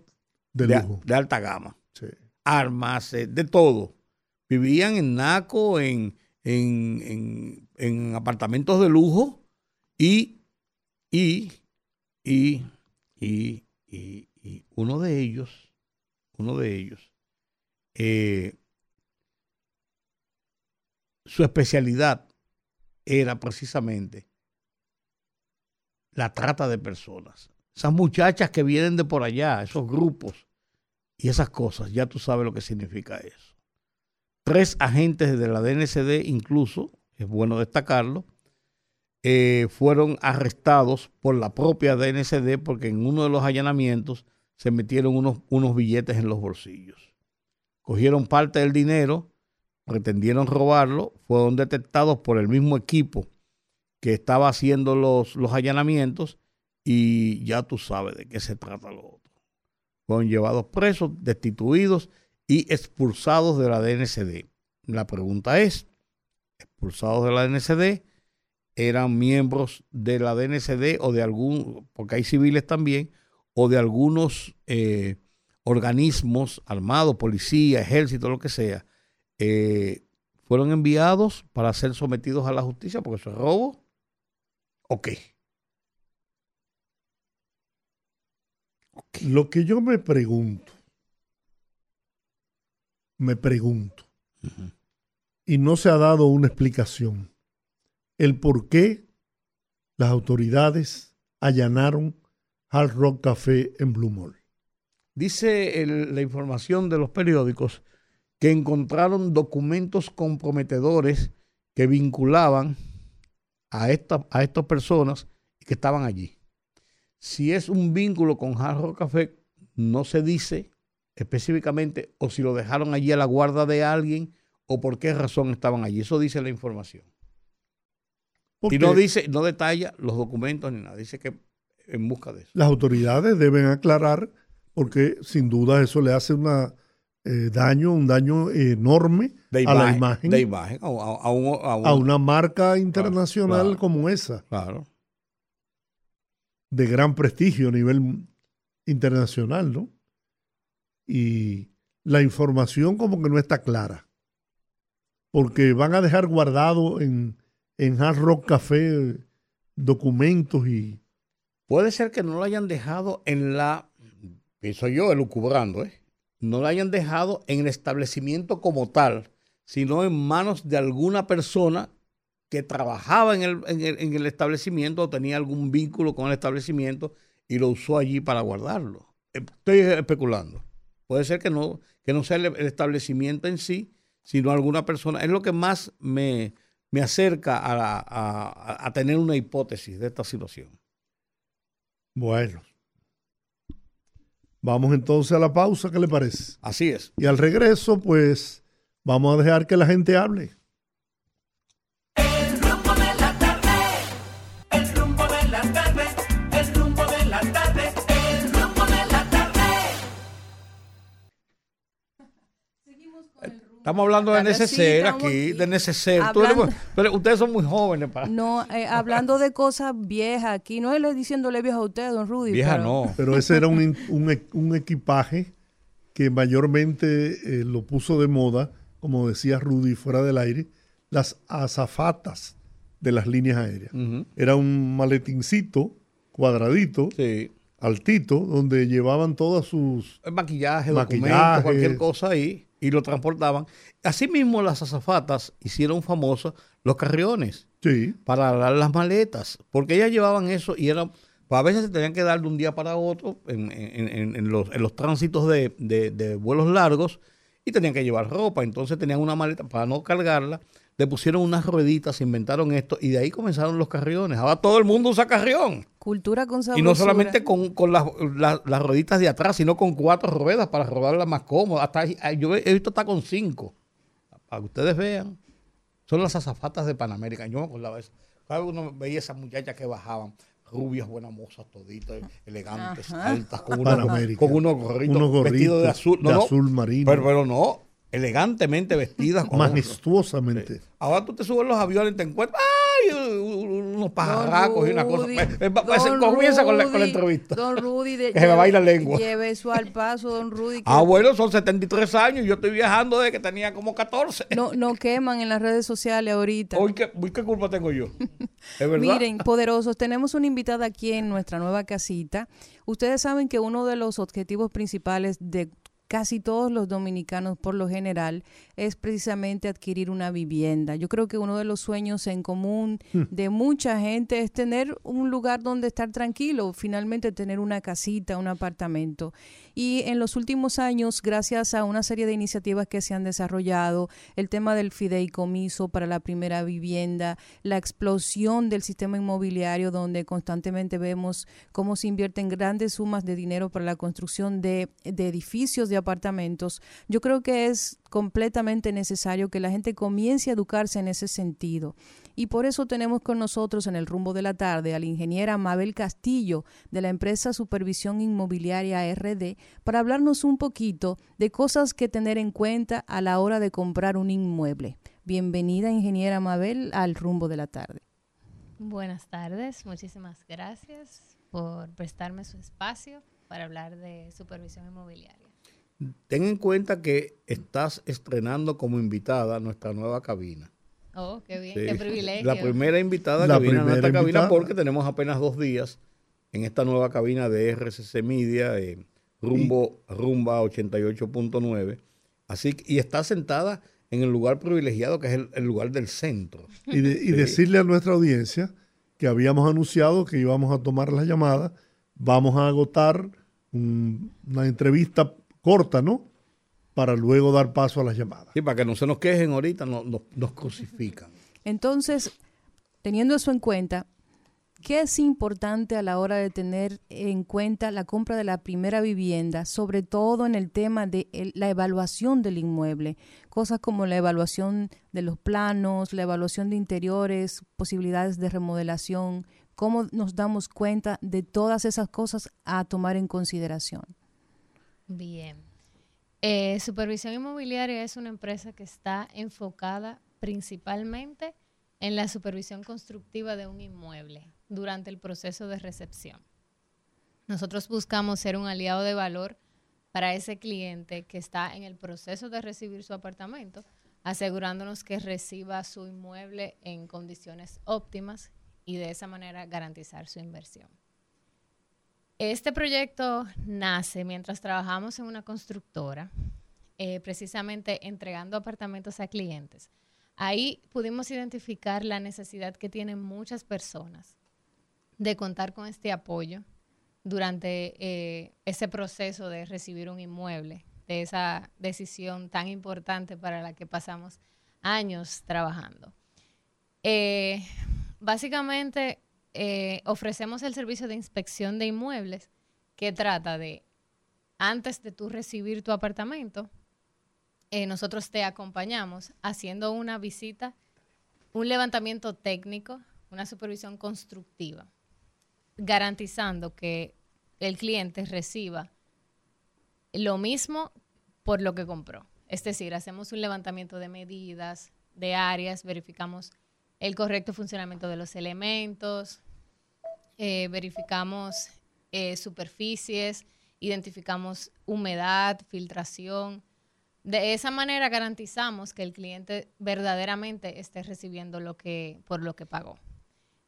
de, lujo. de alta gama. Armas, eh, de todo. Vivían en Naco, en, en, apartamentos de lujo y, y, y, y, y, uno de ellos, uno de ellos, eh, su especialidad era precisamente la trata de personas. Esas muchachas que vienen de por allá, esos grupos y esas cosas, ya tú sabes lo que significa eso. Tres agentes de la DNCD, incluso, es bueno destacarlo, eh, fueron arrestados por la propia DNCD porque en uno de los allanamientos se metieron unos, unos billetes en los bolsillos. Cogieron parte del dinero, pretendieron robarlo, fueron detectados por el mismo equipo que estaba haciendo los, los allanamientos y ya tú sabes de qué se trata lo otro. Fueron llevados presos, destituidos y expulsados de la DNCD. La pregunta es, expulsados de la DNCD, eran miembros de la DNCD o de algún, porque hay civiles también, o de algunos eh, organismos armados, policía, ejército, lo que sea, eh, fueron enviados para ser sometidos a la justicia porque eso es robo. ¿O qué? Lo que yo me pregunto me pregunto, y no se ha dado una explicación, el por qué las autoridades allanaron Hard Rock Café en Blue Mall. Dice la información de los periódicos que encontraron documentos comprometedores que vinculaban a, a estas personas que estaban allí. Si es un vínculo con Hard Rock Café, no se dice específicamente o si lo dejaron allí a la guarda de alguien o por qué razón estaban allí. Eso dice la información. Y no dice, no detalla los documentos ni nada, dice que en busca de eso. Las autoridades deben aclarar porque sin duda eso le hace una eh, daño, un daño enorme a la imagen. De imagen, a, una marca internacional como esa. Claro. De gran prestigio a nivel internacional, ¿no? y la información como que no está clara. Porque van a dejar guardado en, en Hard Rock Café documentos y... Puede ser que no lo hayan dejado en la, pienso yo, elucubrando, ¿eh? no lo hayan dejado en el establecimiento como tal, sino en manos de alguna persona que trabajaba en el, en el, establecimiento o tenía algún vínculo con el establecimiento y lo usó allí para guardarlo. Estoy especulando. Puede ser que no, que no sea el, establecimiento en sí, sino alguna persona. Es lo que más me, me acerca a, a, tener una hipótesis de esta situación. Bueno. Vamos entonces a la pausa, ¿qué le parece? Así es. Y al regreso, pues vamos a dejar que la gente hable. Estamos hablando de neceser aquí, de neceser. pero ustedes son muy jóvenes. Para... No, eh, hablando de cosas viejas aquí, no es diciéndole vieja a usted, don Rudy. Vieja no. Pero ese era un, un, equipaje que mayormente eh, lo puso de moda, como decía Rudy fuera del aire, las azafatas de las líneas aéreas. Era un maletincito cuadradito, altito, donde llevaban todas sus... maquillaje, documentos, cualquier cosa ahí y lo transportaban. Asimismo, las azafatas hicieron famosos los carriones sí. para dar las maletas, porque ellas llevaban eso y eran, pues a veces se tenían que dar de un día para otro en, en, en, los, los, tránsitos de, de, vuelos largos y tenían que llevar ropa, entonces tenían una maleta para no cargarla. Le pusieron unas rueditas, inventaron esto y de ahí comenzaron los carriones. Ahora todo el mundo usa carrión. Cultura con Y no solamente con, las, rueditas de atrás, sino con cuatro ruedas para rodarla más cómoda. Hasta yo he visto hasta con cinco. Para que ustedes vean. Son las azafatas de Panamérica. Yo me acordaba de eso. Cada uno veía esas muchachas que bajaban, rubias, buenas mozas, toditas, elegantes, altas, con, con unos gorritos, vestidos de azul. de azul marino. Pero, pero no, elegantemente vestidas. Majestuosamente. Ahora tú te subes los aviones y te encuentras unos pajarracos y una cosa. comienza con la, con la, entrevista. Don Rudy, que se me va la lengua. Lleve eso al paso, don Rudy. Ah, bueno, son 73 años y yo estoy viajando desde que tenía como 14. No, no queman en las redes sociales ahorita. Hoy, ¿qué, qué culpa tengo yo? ¿Es verdad? Miren, poderosos, tenemos una invitada aquí en nuestra nueva casita. Ustedes saben que uno de los objetivos principales de casi todos los dominicanos por lo general es precisamente adquirir una vivienda. Yo creo que uno de los sueños en común hmm. de mucha gente es tener un lugar donde estar tranquilo, finalmente tener una casita, un apartamento. Y en los últimos años, gracias a una serie de iniciativas que se han desarrollado, el tema del fideicomiso para la primera vivienda, la explosión del sistema inmobiliario donde constantemente vemos cómo se invierten grandes sumas de dinero para la construcción de, de edificios de apartamentos, yo creo que es completamente necesario que la gente comience a educarse en ese sentido. Y por eso tenemos con nosotros en el rumbo de la tarde a la ingeniera Mabel Castillo de la empresa Supervisión Inmobiliaria RD para hablarnos un poquito de cosas que tener en cuenta a la hora de comprar un inmueble. Bienvenida, ingeniera Mabel, al rumbo de la tarde. Buenas tardes, muchísimas gracias por prestarme su espacio para hablar de supervisión inmobiliaria. Ten en cuenta que estás estrenando como invitada nuestra nueva cabina. Oh, qué bien, qué privilegio. La primera invitada que viene a nuestra cabina porque tenemos apenas dos días en esta nueva cabina de RCC Media, eh, rumbo, rumba 88.9. Así y está sentada en el lugar privilegiado que es el, lugar del centro. Y, decirle a nuestra audiencia que habíamos anunciado que íbamos a tomar la llamada, vamos a agotar una entrevista corta, ¿no? para luego dar paso a las llamadas. Sí, para que no se nos quejen ahorita, no, nos crucifican. Entonces, teniendo eso en cuenta, ¿qué es importante a la hora de tener en cuenta la compra de la primera vivienda, sobre todo en el tema de la evaluación del inmueble? Cosas como la evaluación de los planos, la evaluación de interiores, posibilidades de remodelación. ¿Cómo nos damos cuenta de todas esas cosas a tomar en consideración? Bien. Eh, Supervisión Inmobiliaria es una empresa que está enfocada principalmente en la supervisión constructiva de un inmueble durante el proceso de recepción. Nosotros buscamos ser un aliado de valor para ese cliente que está en el proceso de recibir su apartamento, asegurándonos que reciba su inmueble en condiciones óptimas y de esa manera garantizar su inversión. Este proyecto nace mientras trabajamos en una constructora eh, precisamente entregando apartamentos a clientes, ahí pudimos identificar la necesidad que tienen muchas personas de contar con este apoyo durante eh, ese proceso de recibir un inmueble, de esa decisión tan importante para la que pasamos años trabajando. Eh, básicamente, eh, ofrecemos el servicio de inspección de inmuebles que trata de, antes de tú recibir tu apartamento, nosotros te acompañamos haciendo una visita, un levantamiento técnico, una supervisión constructiva garantizando que el cliente reciba lo mismo por lo que compró. Es decir, hacemos un levantamiento de medidas, de áreas, verificamos el correcto funcionamiento de los elementos, eh, verificamos eh, superficies, identificamos humedad, filtración. De esa manera garantizamos que el cliente verdaderamente esté recibiendo lo que, por lo que pagó.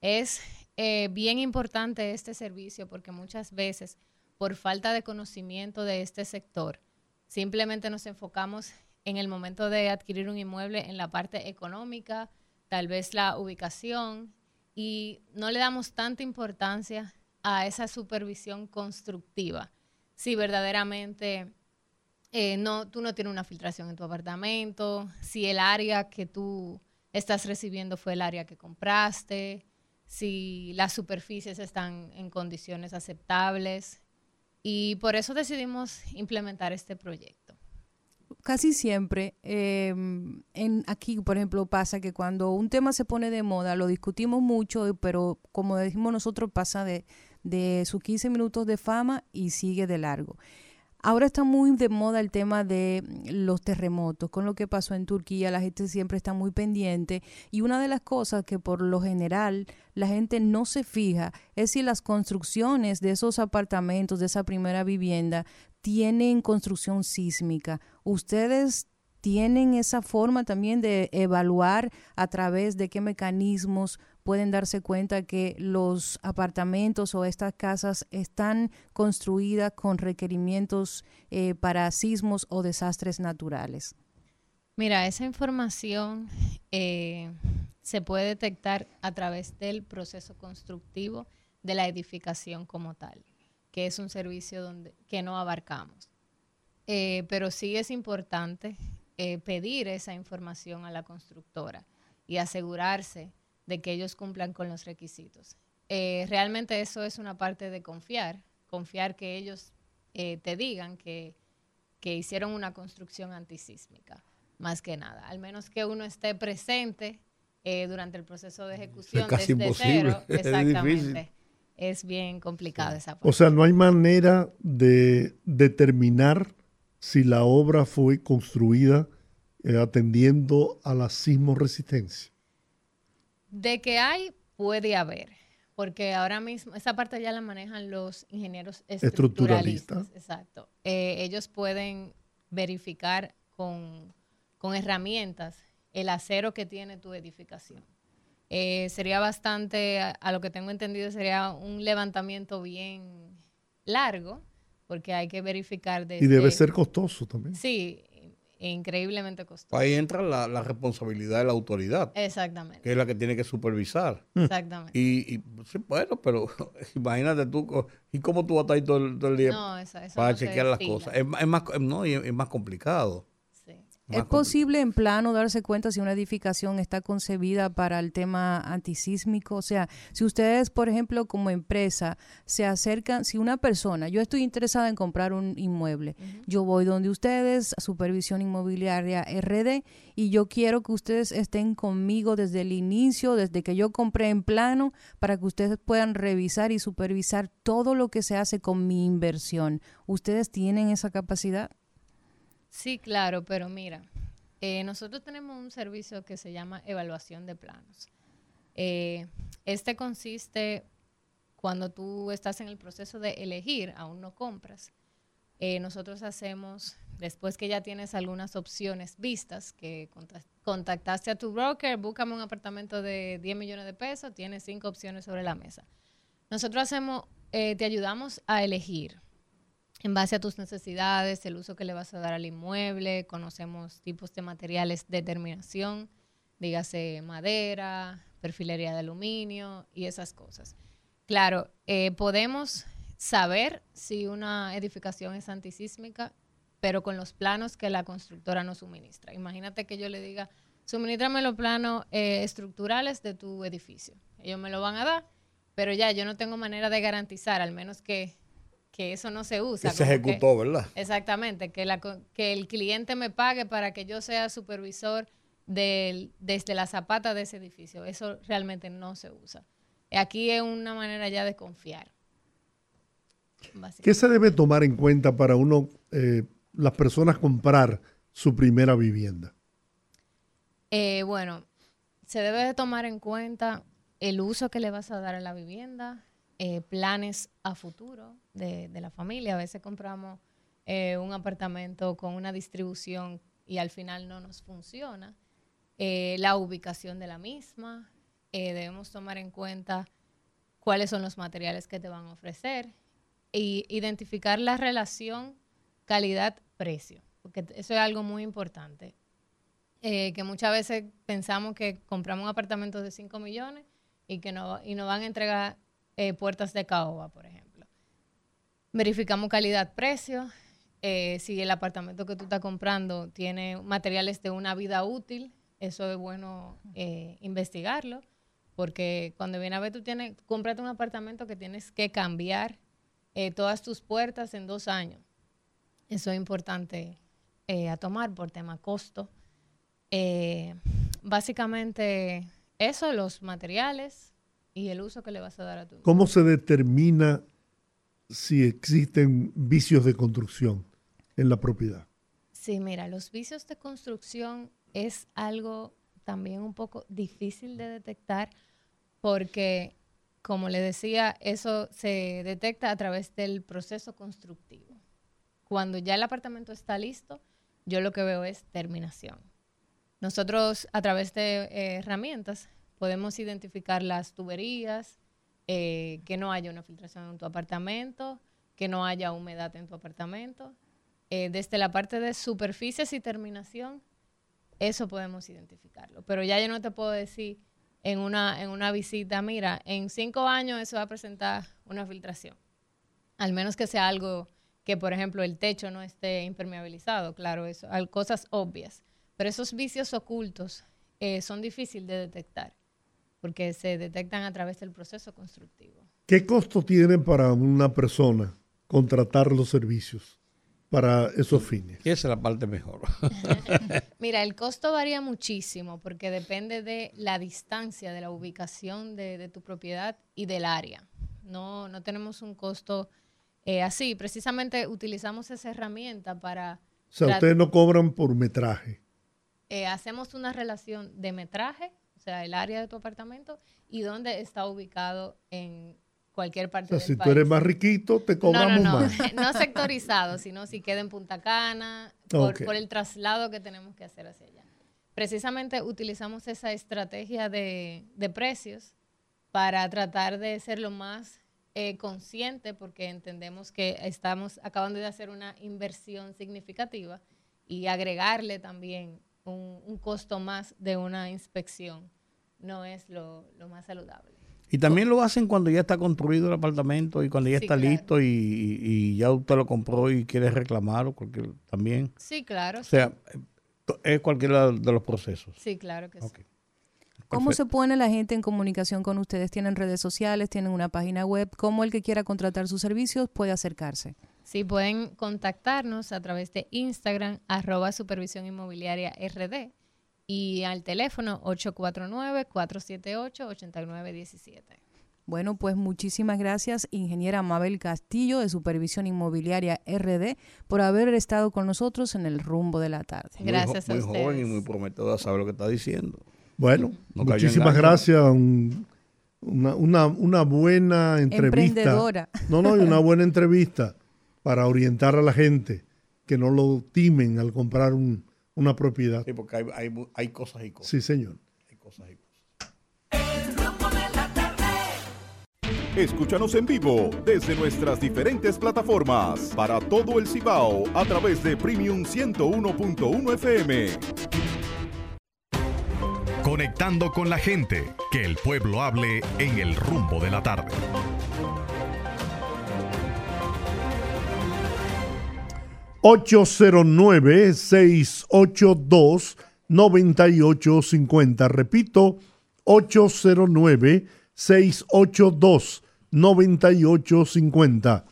Es eh, bien importante este servicio porque muchas veces por falta de conocimiento de este sector, simplemente nos enfocamos en el momento de adquirir un inmueble en la parte económica, tal vez la ubicación, y no le damos tanta importancia a esa supervisión constructiva. Si verdaderamente eh, no, tú no tienes una filtración en tu apartamento, si el área que tú estás recibiendo fue el área que compraste, si las superficies están en condiciones aceptables y por eso decidimos implementar este proyecto. Casi siempre, em, en aquí, por ejemplo, pasa que cuando un tema se pone de moda, lo discutimos mucho, pero como decimos nosotros, pasa de, de sus 15 minutos de fama y sigue de largo. Ahora está muy de moda el tema de los terremotos, con lo que pasó en Turquía, la gente siempre está muy pendiente y una de las cosas que por lo general la gente no se fija es si las construcciones de esos apartamentos, de esa primera vivienda, tienen construcción sísmica. Ustedes tienen esa forma también de evaluar a través de qué mecanismos pueden darse cuenta que los apartamentos o estas casas están construidas con requerimientos eh, para sismos o desastres naturales. Mira, esa información eh, se puede detectar a través del proceso constructivo de la edificación como tal, que es un servicio donde, que no abarcamos. Eh, pero sí es importante pedir esa información a la constructora y asegurarse de que ellos cumplan con los requisitos. Eh, realmente eso es una parte de confiar, confiar que ellos eh, te digan que, hicieron una construcción antisísmica, más que nada. Al menos que uno esté presente eh, durante el proceso de ejecución es desde cero. Exactamente. Es, bien complicado esa parte. O sea, no hay manera de determinar si la obra fue construida atendiendo a la sismo resistencia. De que hay, puede haber, porque ahora mismo esa parte ya la manejan los ingenieros estructuralistas. Exacto. Eh, ellos pueden verificar con, herramientas el acero que tiene tu edificación. Eh, sería bastante, a, lo que tengo entendido, sería un levantamiento bien largo, porque hay que verificar. y debe ser costoso también. Sí, increíblemente costoso. Ahí entra la, responsabilidad de la autoridad. Exactamente. Que es la que tiene que supervisar. Mm. Exactamente. Y, bueno, pero imagínate tú, ¿y cómo tú vas a estar ahí todo, el día para chequear las cosas? Es, más, no, es más complicado. ¿Es posible en plano darse cuenta si una edificación está concebida para el tema antisísmico? O sea, si ustedes, por ejemplo, como empresa, se acercan, si una persona, yo estoy interesada en comprar un inmueble, yo voy donde ustedes, Supervisión Inmobiliaria RD, y yo quiero que ustedes estén conmigo desde el inicio, desde que yo compré en plano, para que ustedes puedan revisar y supervisar todo lo que se hace con mi inversión. ¿Ustedes tienen esa capacidad? Sí, claro, pero mira, eh, nosotros tenemos un servicio que se llama evaluación de planos. Eh, este consiste cuando tú estás en el proceso de elegir, aún no compras. Eh, nosotros hacemos, después que ya tienes algunas opciones vistas, que contactaste a tu broker, búscame un apartamento de 10 millones de pesos, tienes cinco opciones sobre la mesa. Nosotros hacemos, te ayudamos a elegir en base a tus necesidades, el uso que le vas a dar al inmueble, conocemos tipos de materiales de terminación, dígase madera, perfilería de aluminio y esas cosas. Claro, eh, podemos saber si una edificación es antisísmica, pero con los planos que la constructora nos suministra. Imagínate que yo le diga, suministrame los planos eh, estructurales de tu edificio. Ellos me lo van a dar, pero ya yo no tengo manera de garantizar, al menos que, eso no se usa. Que se ejecutó, ¿verdad? Exactamente, que, la, que el cliente me pague para que yo sea supervisor desde la zapata de ese edificio. Eso realmente no se usa. Aquí es una manera ya de confiar. ¿Qué se debe tomar en cuenta para uno, eh, las personas comprar su primera vivienda? Eh, bueno, se debe de tomar en cuenta el uso que le vas a dar a la vivienda, eh, planes a futuro de, la familia. A veces compramos un apartamento con una distribución y al final no nos funciona. la ubicación de la misma. debemos tomar en cuenta cuáles son los materiales que te van a ofrecer y identificar la relación calidad-precio, porque eso es algo muy importante. Eh, que muchas veces pensamos que compramos un apartamento de 5 millones y que no, y nos van a entregar eh, puertas de caoba, por ejemplo. Verificamos calidad-precio. Eh, si el apartamento que tú estás comprando tiene materiales de una vida útil, eso es bueno investigarlo, porque cuando viene a ver tú tienes, cómprate un apartamento que tienes que cambiar eh, todas tus puertas en dos años. Eso es importante eh, a tomar por tema costo. Eh, básicamente eso, los materiales y el uso que le vas a dar a tu... ¿Cómo se determina si existen vicios de construcción en la propiedad? Sí, mira, los vicios de construcción es algo también un poco difícil de detectar porque como le decía, eso se detecta a través del proceso constructivo. Cuando ya el apartamento está listo, yo lo que veo es terminación. Nosotros a través de eh, herramientas podemos identificar las tuberías, eh, que no haya una filtración en tu apartamento, que no haya humedad en tu apartamento. Eh, desde la parte de superficies y terminación, eso podemos identificarlo. Pero ya yo no te puedo decir en una, en una visita, mira, en cinco años eso va a presentar una filtración. Al menos que sea algo que, por ejemplo, el techo no esté impermeabilizado, claro, eso, cosas obvias. Pero esos vicios ocultos eh, son difíciles de detectar porque se detectan a través del proceso constructivo. ¿Qué costo tiene para una persona contratar los servicios? para esos fines. Esa es la parte mejor. Mira, el costo varía muchísimo porque depende de la distancia, de la ubicación de, tu propiedad y del área. No, no tenemos un costo eh, así. Precisamente utilizamos esa herramienta para... O sea, ustedes no cobran por metraje. Eh, hacemos una relación de metraje, sea, el área de tu apartamento y dónde está ubicado en cualquier parte o sea, si tú eres más riquito, te cobramos no, no, más. No sectorizado, sino si queda en Punta Cana, por, el traslado que tenemos que hacer hacia allá. Precisamente utilizamos esa estrategia de, precios para tratar de ser lo más eh, consciente, porque entendemos que estamos acabando de hacer una inversión significativa y agregarle también un, costo más de una inspección no es lo más saludable. Y también lo hacen cuando ya está construido el apartamento y cuando ya está listo y, ya usted lo compró y quiere reclamarlo, porque también. Sí, claro. O sea, es cualquiera de los procesos. Sí, claro que sí. ¿Cómo se pone la gente en comunicación con ustedes? ¿Tienen redes sociales? ¿Tienen una página web? ¿Cómo el que quiera contratar sus servicios puede acercarse? Sí, pueden contactarnos a través de Instagram, arroba supervisión inmobiliaria RD y al teléfono 849-478-8917. Bueno, pues muchísimas gracias, ingeniera Mabel Castillo de Supervisión Inmobiliaria RD, por haber estado con nosotros en el rumbo de la tarde. Gracias a ustedes. Muy joven y muy prometedora, sabe lo que está diciendo. Bueno, muchísimas gracias. una, una, una, buena entrevista. Emprendedora. No, no, una buena entrevista para orientar a la gente que no lo timen al comprar un, una propiedad. Sí, porque hay, hay, hay cosas y cosas. Sí, señor. Hay cosas y cosas. Escúchanos en vivo desde nuestras diferentes plataformas para todo el Cibao a través de Premium 101.1 FM. Conectando con la gente, que el pueblo hable en el rumbo de la tarde. 809-682-9850. Repito, 809-682-9850.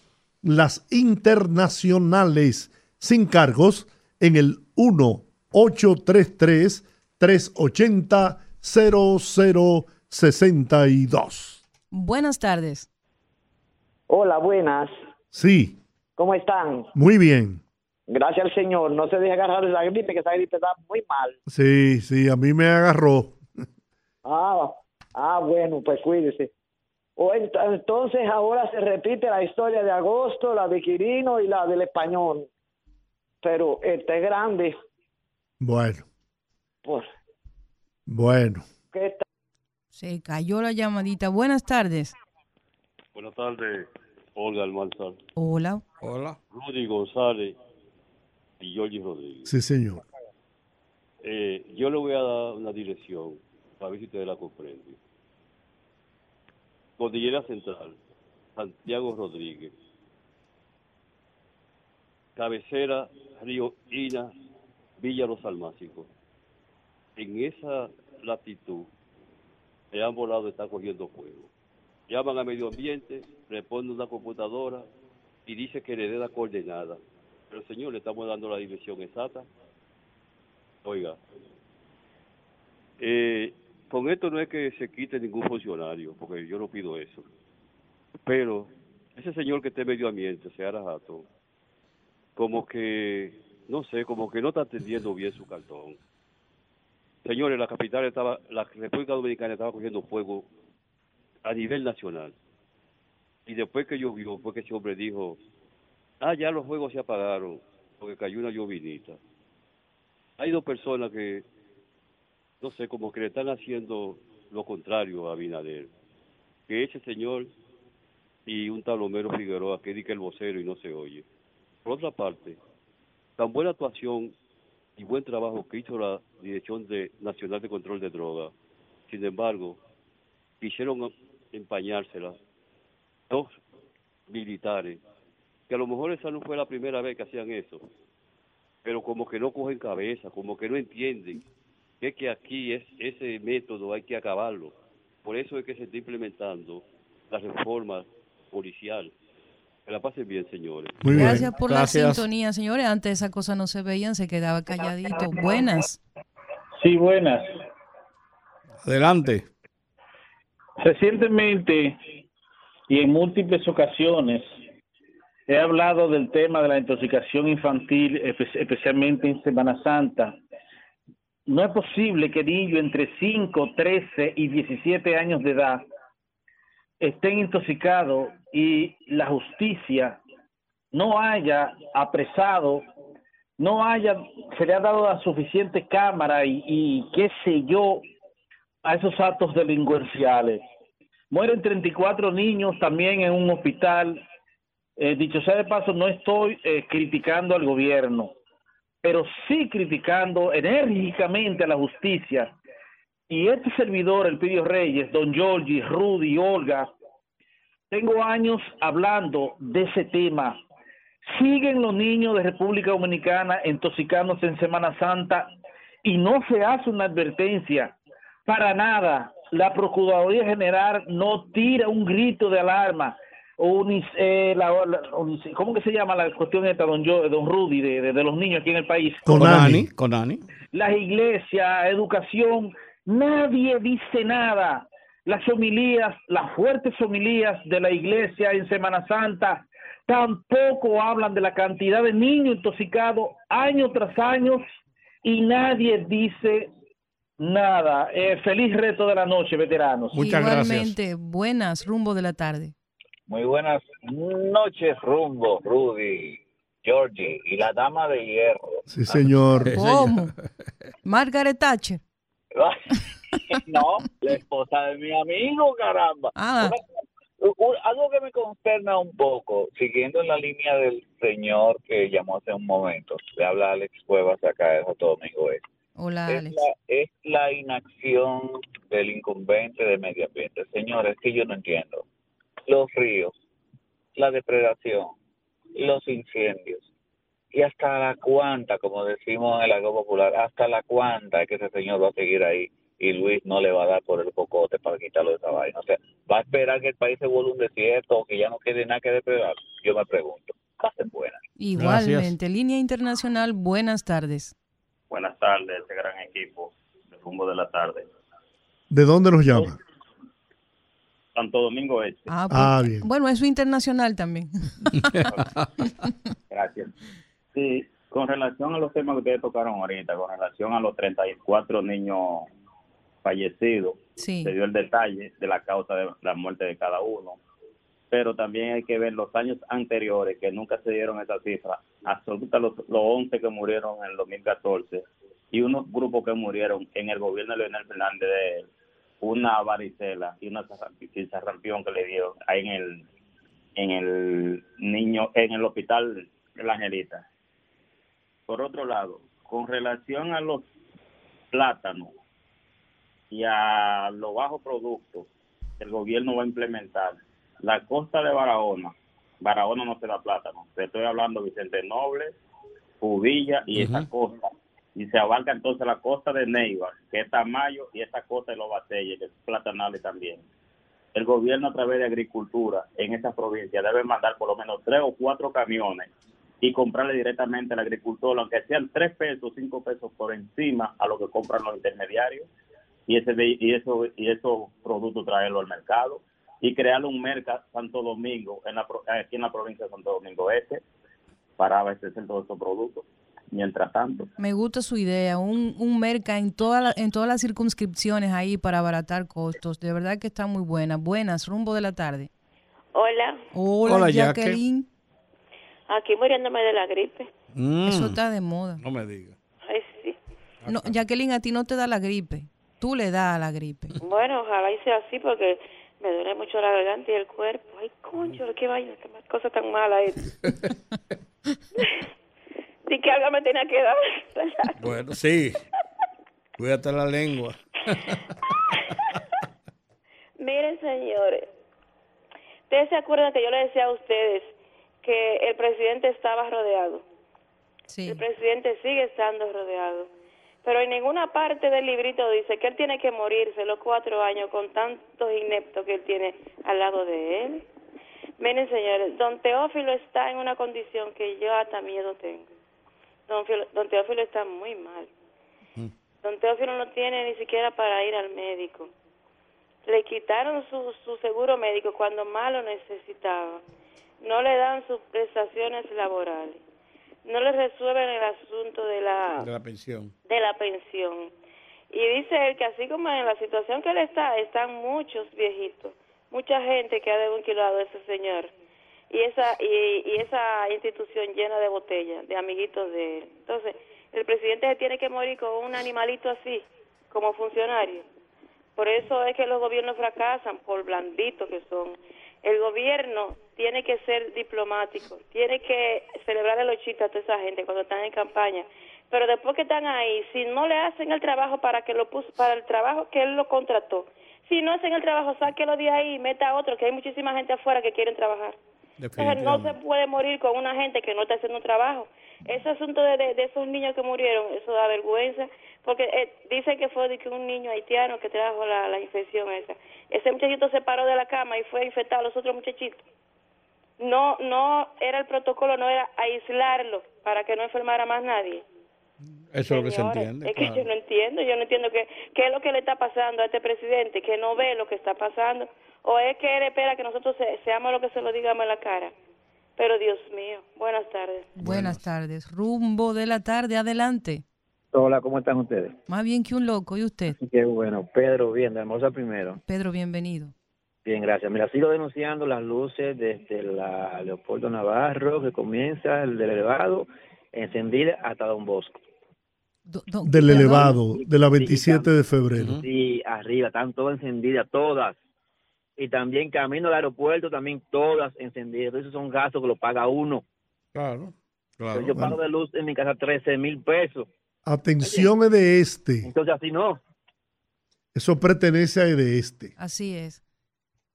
Las internacionales sin cargos en el 1-833-380-0062. Buenas tardes. Hola, buenas. Sí. ¿Cómo están? Muy bien. Gracias al Señor. No se deje agarrar de gripe, que esa gripe está muy mal. Sí, sí, a mí me agarró. Ah, ah bueno, pues cuídese. O entonces ahora se repite la historia de agosto, la de Quirino y la del español. Pero este es grande. Bueno. Pues. Bueno. ¿Qué Se cayó la llamadita. Buenas tardes. Buenas tardes, Olga Almanzar. Hola. Hola. Rudy González y Jorge Rodríguez. Sí, señor. Eh, yo le voy a dar una dirección para ver si ustedes la comprenden. Cordillera Central, Santiago Rodríguez. Cabecera, Río Ina, Villa Los Almácigos. En esa latitud, de ambos lados está cogiendo fuego. Llaman a medio ambiente, responde una computadora y dice que le dé la coordenada. Pero señor, le estamos dando la dirección exacta. Oiga, eh, con esto no es que se quite ningún funcionario, porque yo no pido eso. Pero ese señor que esté medio ambiente, sea rato, como que, no sé, como que no está atendiendo bien su cartón. Señores, la capital estaba, la República Dominicana estaba cogiendo fuego a nivel nacional. Y después que llovió, fue que ese hombre dijo, ah, ya los fuegos se apagaron, porque cayó una llovinita. Hay dos personas que no sé, como que le están haciendo lo contrario a Abinader. Que ese señor y un tal Homero Figueroa que dice el vocero y no se oye. Por otra parte, tan buena actuación y buen trabajo que hizo la Dirección de Nacional de Control de Drogas, sin embargo, quisieron empañársela dos militares, que a lo mejor esa no fue la primera vez que hacían eso, pero como que no cogen cabeza, como que no entienden que es que aquí es ese método hay que acabarlo. Por eso es que se está implementando la reforma policial. Que la pasen bien, señores. Gracias por la sintonía, señores. Antes esas cosas no se veían, se quedaba calladito. Buenas. Sí, buenas. Adelante. Recientemente y en múltiples ocasiones he hablado del tema de la intoxicación infantil, especialmente en Semana Santa no es posible que niños entre 5, 13 y 17 años de edad estén intoxicados y la justicia no haya apresado, no haya, se le ha dado la suficiente cámara y, y qué sé yo a esos actos delincuenciales. Mueren 34 niños también en un hospital. Eh, dicho sea de paso, no estoy eh, criticando al gobierno pero sí criticando enérgicamente a la justicia. Y este servidor, el Pidio Reyes, don Giorgi, Rudy, Olga, tengo años hablando de ese tema. Siguen los niños de República Dominicana intoxicándose en Semana Santa y no se hace una advertencia. Para nada. La Procuraduría General no tira un grito de alarma eh, ¿cómo que se llama la cuestión esta, don, don Rudy, de, de, los niños aquí en el país? Conani. Conani. Las iglesias, educación, nadie dice nada. Las homilías, las fuertes homilías de la iglesia en Semana Santa, tampoco hablan de la cantidad de niños intoxicados año tras año y nadie dice nada. Eh, feliz reto de la noche, veteranos. Muchas Igualmente, buenas, rumbo de la tarde. Muy buenas noches, Rumbo, Rudy, Georgie y la dama de hierro. Sí, señor. ¿Cómo? Margaret Thatcher. no, la esposa de mi amigo, caramba. Ah. algo que me consterna un poco, siguiendo en la línea del señor que llamó hace un momento, le habla Alex Cuevas acá de Santo Domingo Este. Hola, es Alex. La, es la inacción del incumbente de medio ambiente. Señores, que yo no entiendo. Los ríos, la depredación, los incendios, y hasta la cuanta, como decimos en el agua popular, hasta la cuanta es que ese señor va a seguir ahí y Luis no le va a dar por el cocote para quitarlo de esa vaina. O sea, va a esperar que el país se vuelva un desierto o que ya no quede nada que depredar. Yo me pregunto, pasen buenas. Igualmente, línea internacional, buenas tardes. Buenas tardes, este gran equipo de rumbo de la tarde. ¿De dónde nos llama? Santo Domingo Este. Ah, Ah, pues, bien. Bueno, eso internacional también. Gracias. Sí, con relación a los temas que ustedes tocaron ahorita, con relación a los 34 niños fallecidos, Sí. se dio el detalle de la causa de la muerte de cada uno, pero también hay que ver los años anteriores que nunca se dieron esa cifra, absoluta los, los 11 que murieron en el 2014 y unos grupos que murieron en el gobierno de Leonel Fernández de una varicela y una sarrampión que le dio ahí en el en el niño en el hospital la Angelita. Por otro lado, con relación a los plátanos y a los bajos productos que el gobierno va a implementar, la costa de Barahona, Barahona no se da plátano, te estoy hablando Vicente Noble, Pubilla y esa costa, y se abarca entonces la costa de Neiva, que es Tamayo, y esa costa de Los Batelles, que es platanable también. El gobierno a través de agricultura en esa provincia debe mandar por lo menos tres o cuatro camiones y comprarle directamente al agricultor, aunque sean tres pesos, cinco pesos por encima a lo que compran los intermediarios, y ese y eso y esos productos traerlo al mercado y crear un mercado Santo Domingo en la, aquí en la provincia de Santo Domingo Este para abastecer todos esos productos. Mientras tanto, Me gusta su idea, un, un merca en, toda la- en todas las circunscripciones ahí para abaratar costos. De verdad que está muy buena. Buenas, rumbo de la tarde. Hola, Hola, Hola. Jacqueline. aquí muriéndome de la gripe. Eso está de moda. Mm. No me diga. Ay, sí. No, Jacqueline, a ti no te da la gripe. Tú le das a la gripe. Bueno, ojalá y sea así porque me duele mucho la garganta y el cuerpo. Ay, concho, qué vaina, qué cosa tan mala es. Sí que algo me tenía que dar. Bueno, sí. Cuídate la lengua. Miren, señores, ustedes se acuerdan que yo les decía a ustedes que el presidente estaba rodeado. Sí. El presidente sigue estando rodeado. Pero en ninguna parte del librito dice que él tiene que morirse los cuatro años con tantos ineptos que él tiene al lado de él. Miren, señores, don Teófilo está en una condición que yo hasta miedo tengo. Don, Filo- don Teófilo está muy mal. Don Teófilo no tiene ni siquiera para ir al médico. Le quitaron su, su seguro médico cuando más lo necesitaba. No le dan sus prestaciones laborales. No le resuelven el asunto de la De la pensión. de la pensión. Y dice él que así como en la situación que él está, están muchos viejitos, mucha gente que ha desvinculado a ese señor. Y esa, y, esa institución llena de botellas, de amiguitos de él. Entonces, el presidente se tiene que morir con un animalito así, como funcionario. Por eso es que los gobiernos fracasan, por blanditos que son. El gobierno tiene que ser diplomático, tiene que celebrar los chistes a toda esa gente cuando están en campaña. Pero después que están ahí, si no le hacen el trabajo para que lo puso, para el trabajo que él lo contrató, si no hacen el trabajo, sáquelo de ahí y meta a otro, que hay muchísima gente afuera que quieren trabajar. No se puede morir con una gente que no está haciendo trabajo. Ese asunto de, de, esos niños que murieron, eso da vergüenza, porque eh, dicen que fue de que un niño haitiano que trajo la, la infección esa. Ese muchachito se paró de la cama y fue a infectar a los otros muchachitos. No, no era el protocolo, no era aislarlo para que no enfermara más nadie. Eso es lo que se entiende. Es que claro. yo no entiendo, yo no entiendo qué, qué es lo que le está pasando a este presidente, que no ve lo que está pasando, o es que él espera que nosotros se- seamos lo que se lo digamos en la cara. Pero Dios mío, buenas tardes. Buenas tardes. Rumbo de la tarde, adelante. Hola, ¿cómo están ustedes? Más bien que un loco. ¿Y usted? Qué bueno. Pedro, bien, de Hermosa primero. Pedro, bienvenido. Bien, gracias. Mira, sigo denunciando las luces desde la Leopoldo Navarro, que comienza el del elevado, encendida hasta Don Bosco. Del elevado, de la 27 de febrero. Sí, arriba, están todas encendidas, todas. y también camino al aeropuerto, también todas encendidas. Esos son gastos que lo paga uno. Claro, claro. yo pago de luz en mi casa 13 mil pesos. Atención es de este. Entonces así no. Eso pertenece a de este. Así es.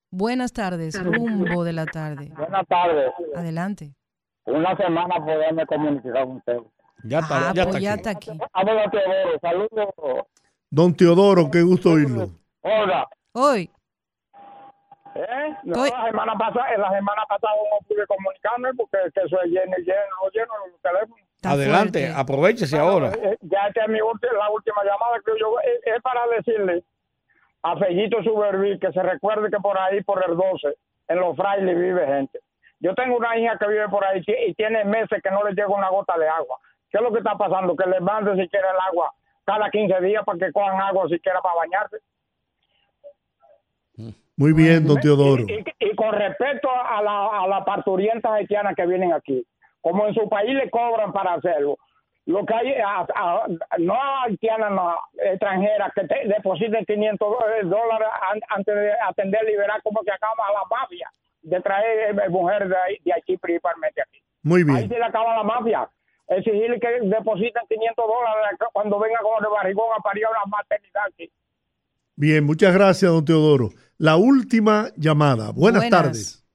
Buenas tardes, rumbo de la tarde. Buenas tardes. Adelante. Una semana poderme comunicar con usted. Ya está, Ah, ya pues está ya aquí. está aquí. De Teodoro, saludos. Don Teodoro, qué gusto oírlo. Hola. Hoy. ¿Eh? No, la semana pasada, la semana pasada no pude comunicarme porque es que eso es lleno y lleno, lleno los teléfonos. Adelante, aprovechese ahora. Eh, Ya esta es mi ulti- la última llamada que yo es, es para decirle a Fellito Suberví que se recuerde que por ahí, por el 12, en los frailes vive gente. Yo tengo una hija que vive por ahí y tiene meses que no le llega una gota de agua. ¿Qué es lo que está pasando? Que les mande siquiera el agua cada 15 días para que cojan agua siquiera para bañarse. Muy bien, don Teodoro. Y, y con respecto a la, a la parturientas haitianas que vienen aquí, como en su país le cobran para hacerlo, lo que hay, a- a- no haitianas, no, extranjeras, que te depositen 500 dólares an- antes de atender liberar, como que acaba la mafia de traer eh, mujeres de, ahí- de Haití principalmente aquí. Muy Ahí bien. se le acaba la mafia. Exigirle que depositen 500 dólares cuando venga con el barrigón a parir a una maternidad aquí. Bien, muchas gracias, don Teodoro. La última llamada. Buenas, Buenas. tardes.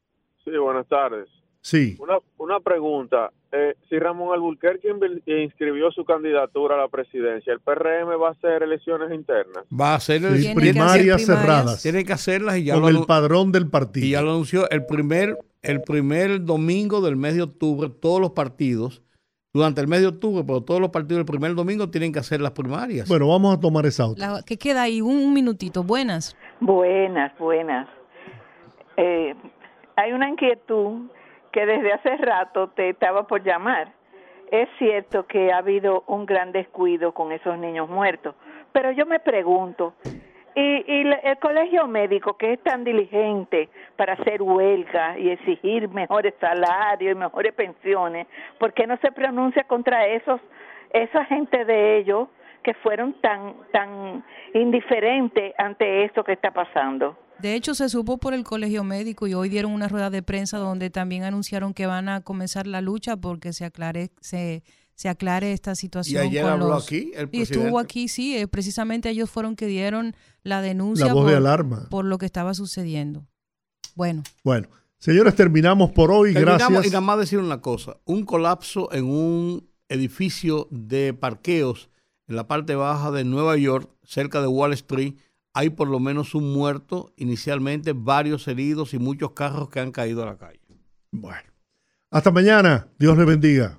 Sí, buenas tardes. Sí. Una, una pregunta. Eh, si Ramón Alburquerque inscribió su candidatura a la presidencia, ¿el PRM va a hacer elecciones internas? Va a ser Sí, primarias cerradas. Tiene que hacerlas y ya Con lo el padrón del partido. Y ya lo anunció el primer, el primer domingo del mes de octubre, todos los partidos, durante el mes de octubre, pero todos los partidos el primer domingo tienen que hacer las primarias. Bueno, vamos a tomar esa otra. ¿Qué queda ahí? Un, un minutito. Buenas. Buenas, buenas. Eh, hay una inquietud que desde hace rato te estaba por llamar. Es cierto que ha habido un gran descuido con esos niños muertos, pero yo me pregunto, ¿y, y el colegio médico que es tan diligente para hacer huelga y exigir mejores salarios y mejores pensiones, por qué no se pronuncia contra esos, esa gente de ellos que fueron tan, tan indiferentes ante esto que está pasando? De hecho, se supo por el colegio médico y hoy dieron una rueda de prensa donde también anunciaron que van a comenzar la lucha porque se aclare, se, se aclare esta situación. ayer con habló los- aquí el Y estuvo aquí, sí, eh, precisamente ellos fueron que dieron la denuncia La voz de por, alarma. por lo que estaba sucediendo. Bueno, Bueno, señores, terminamos por hoy. Terminamos Gracias. y nada más decir una cosa. Un colapso en un edificio de parqueos en la parte baja de Nueva York, cerca de Wall Street. Hay por lo menos un muerto, inicialmente varios heridos y muchos carros que han caído a la calle. Bueno, hasta mañana. Dios les bendiga.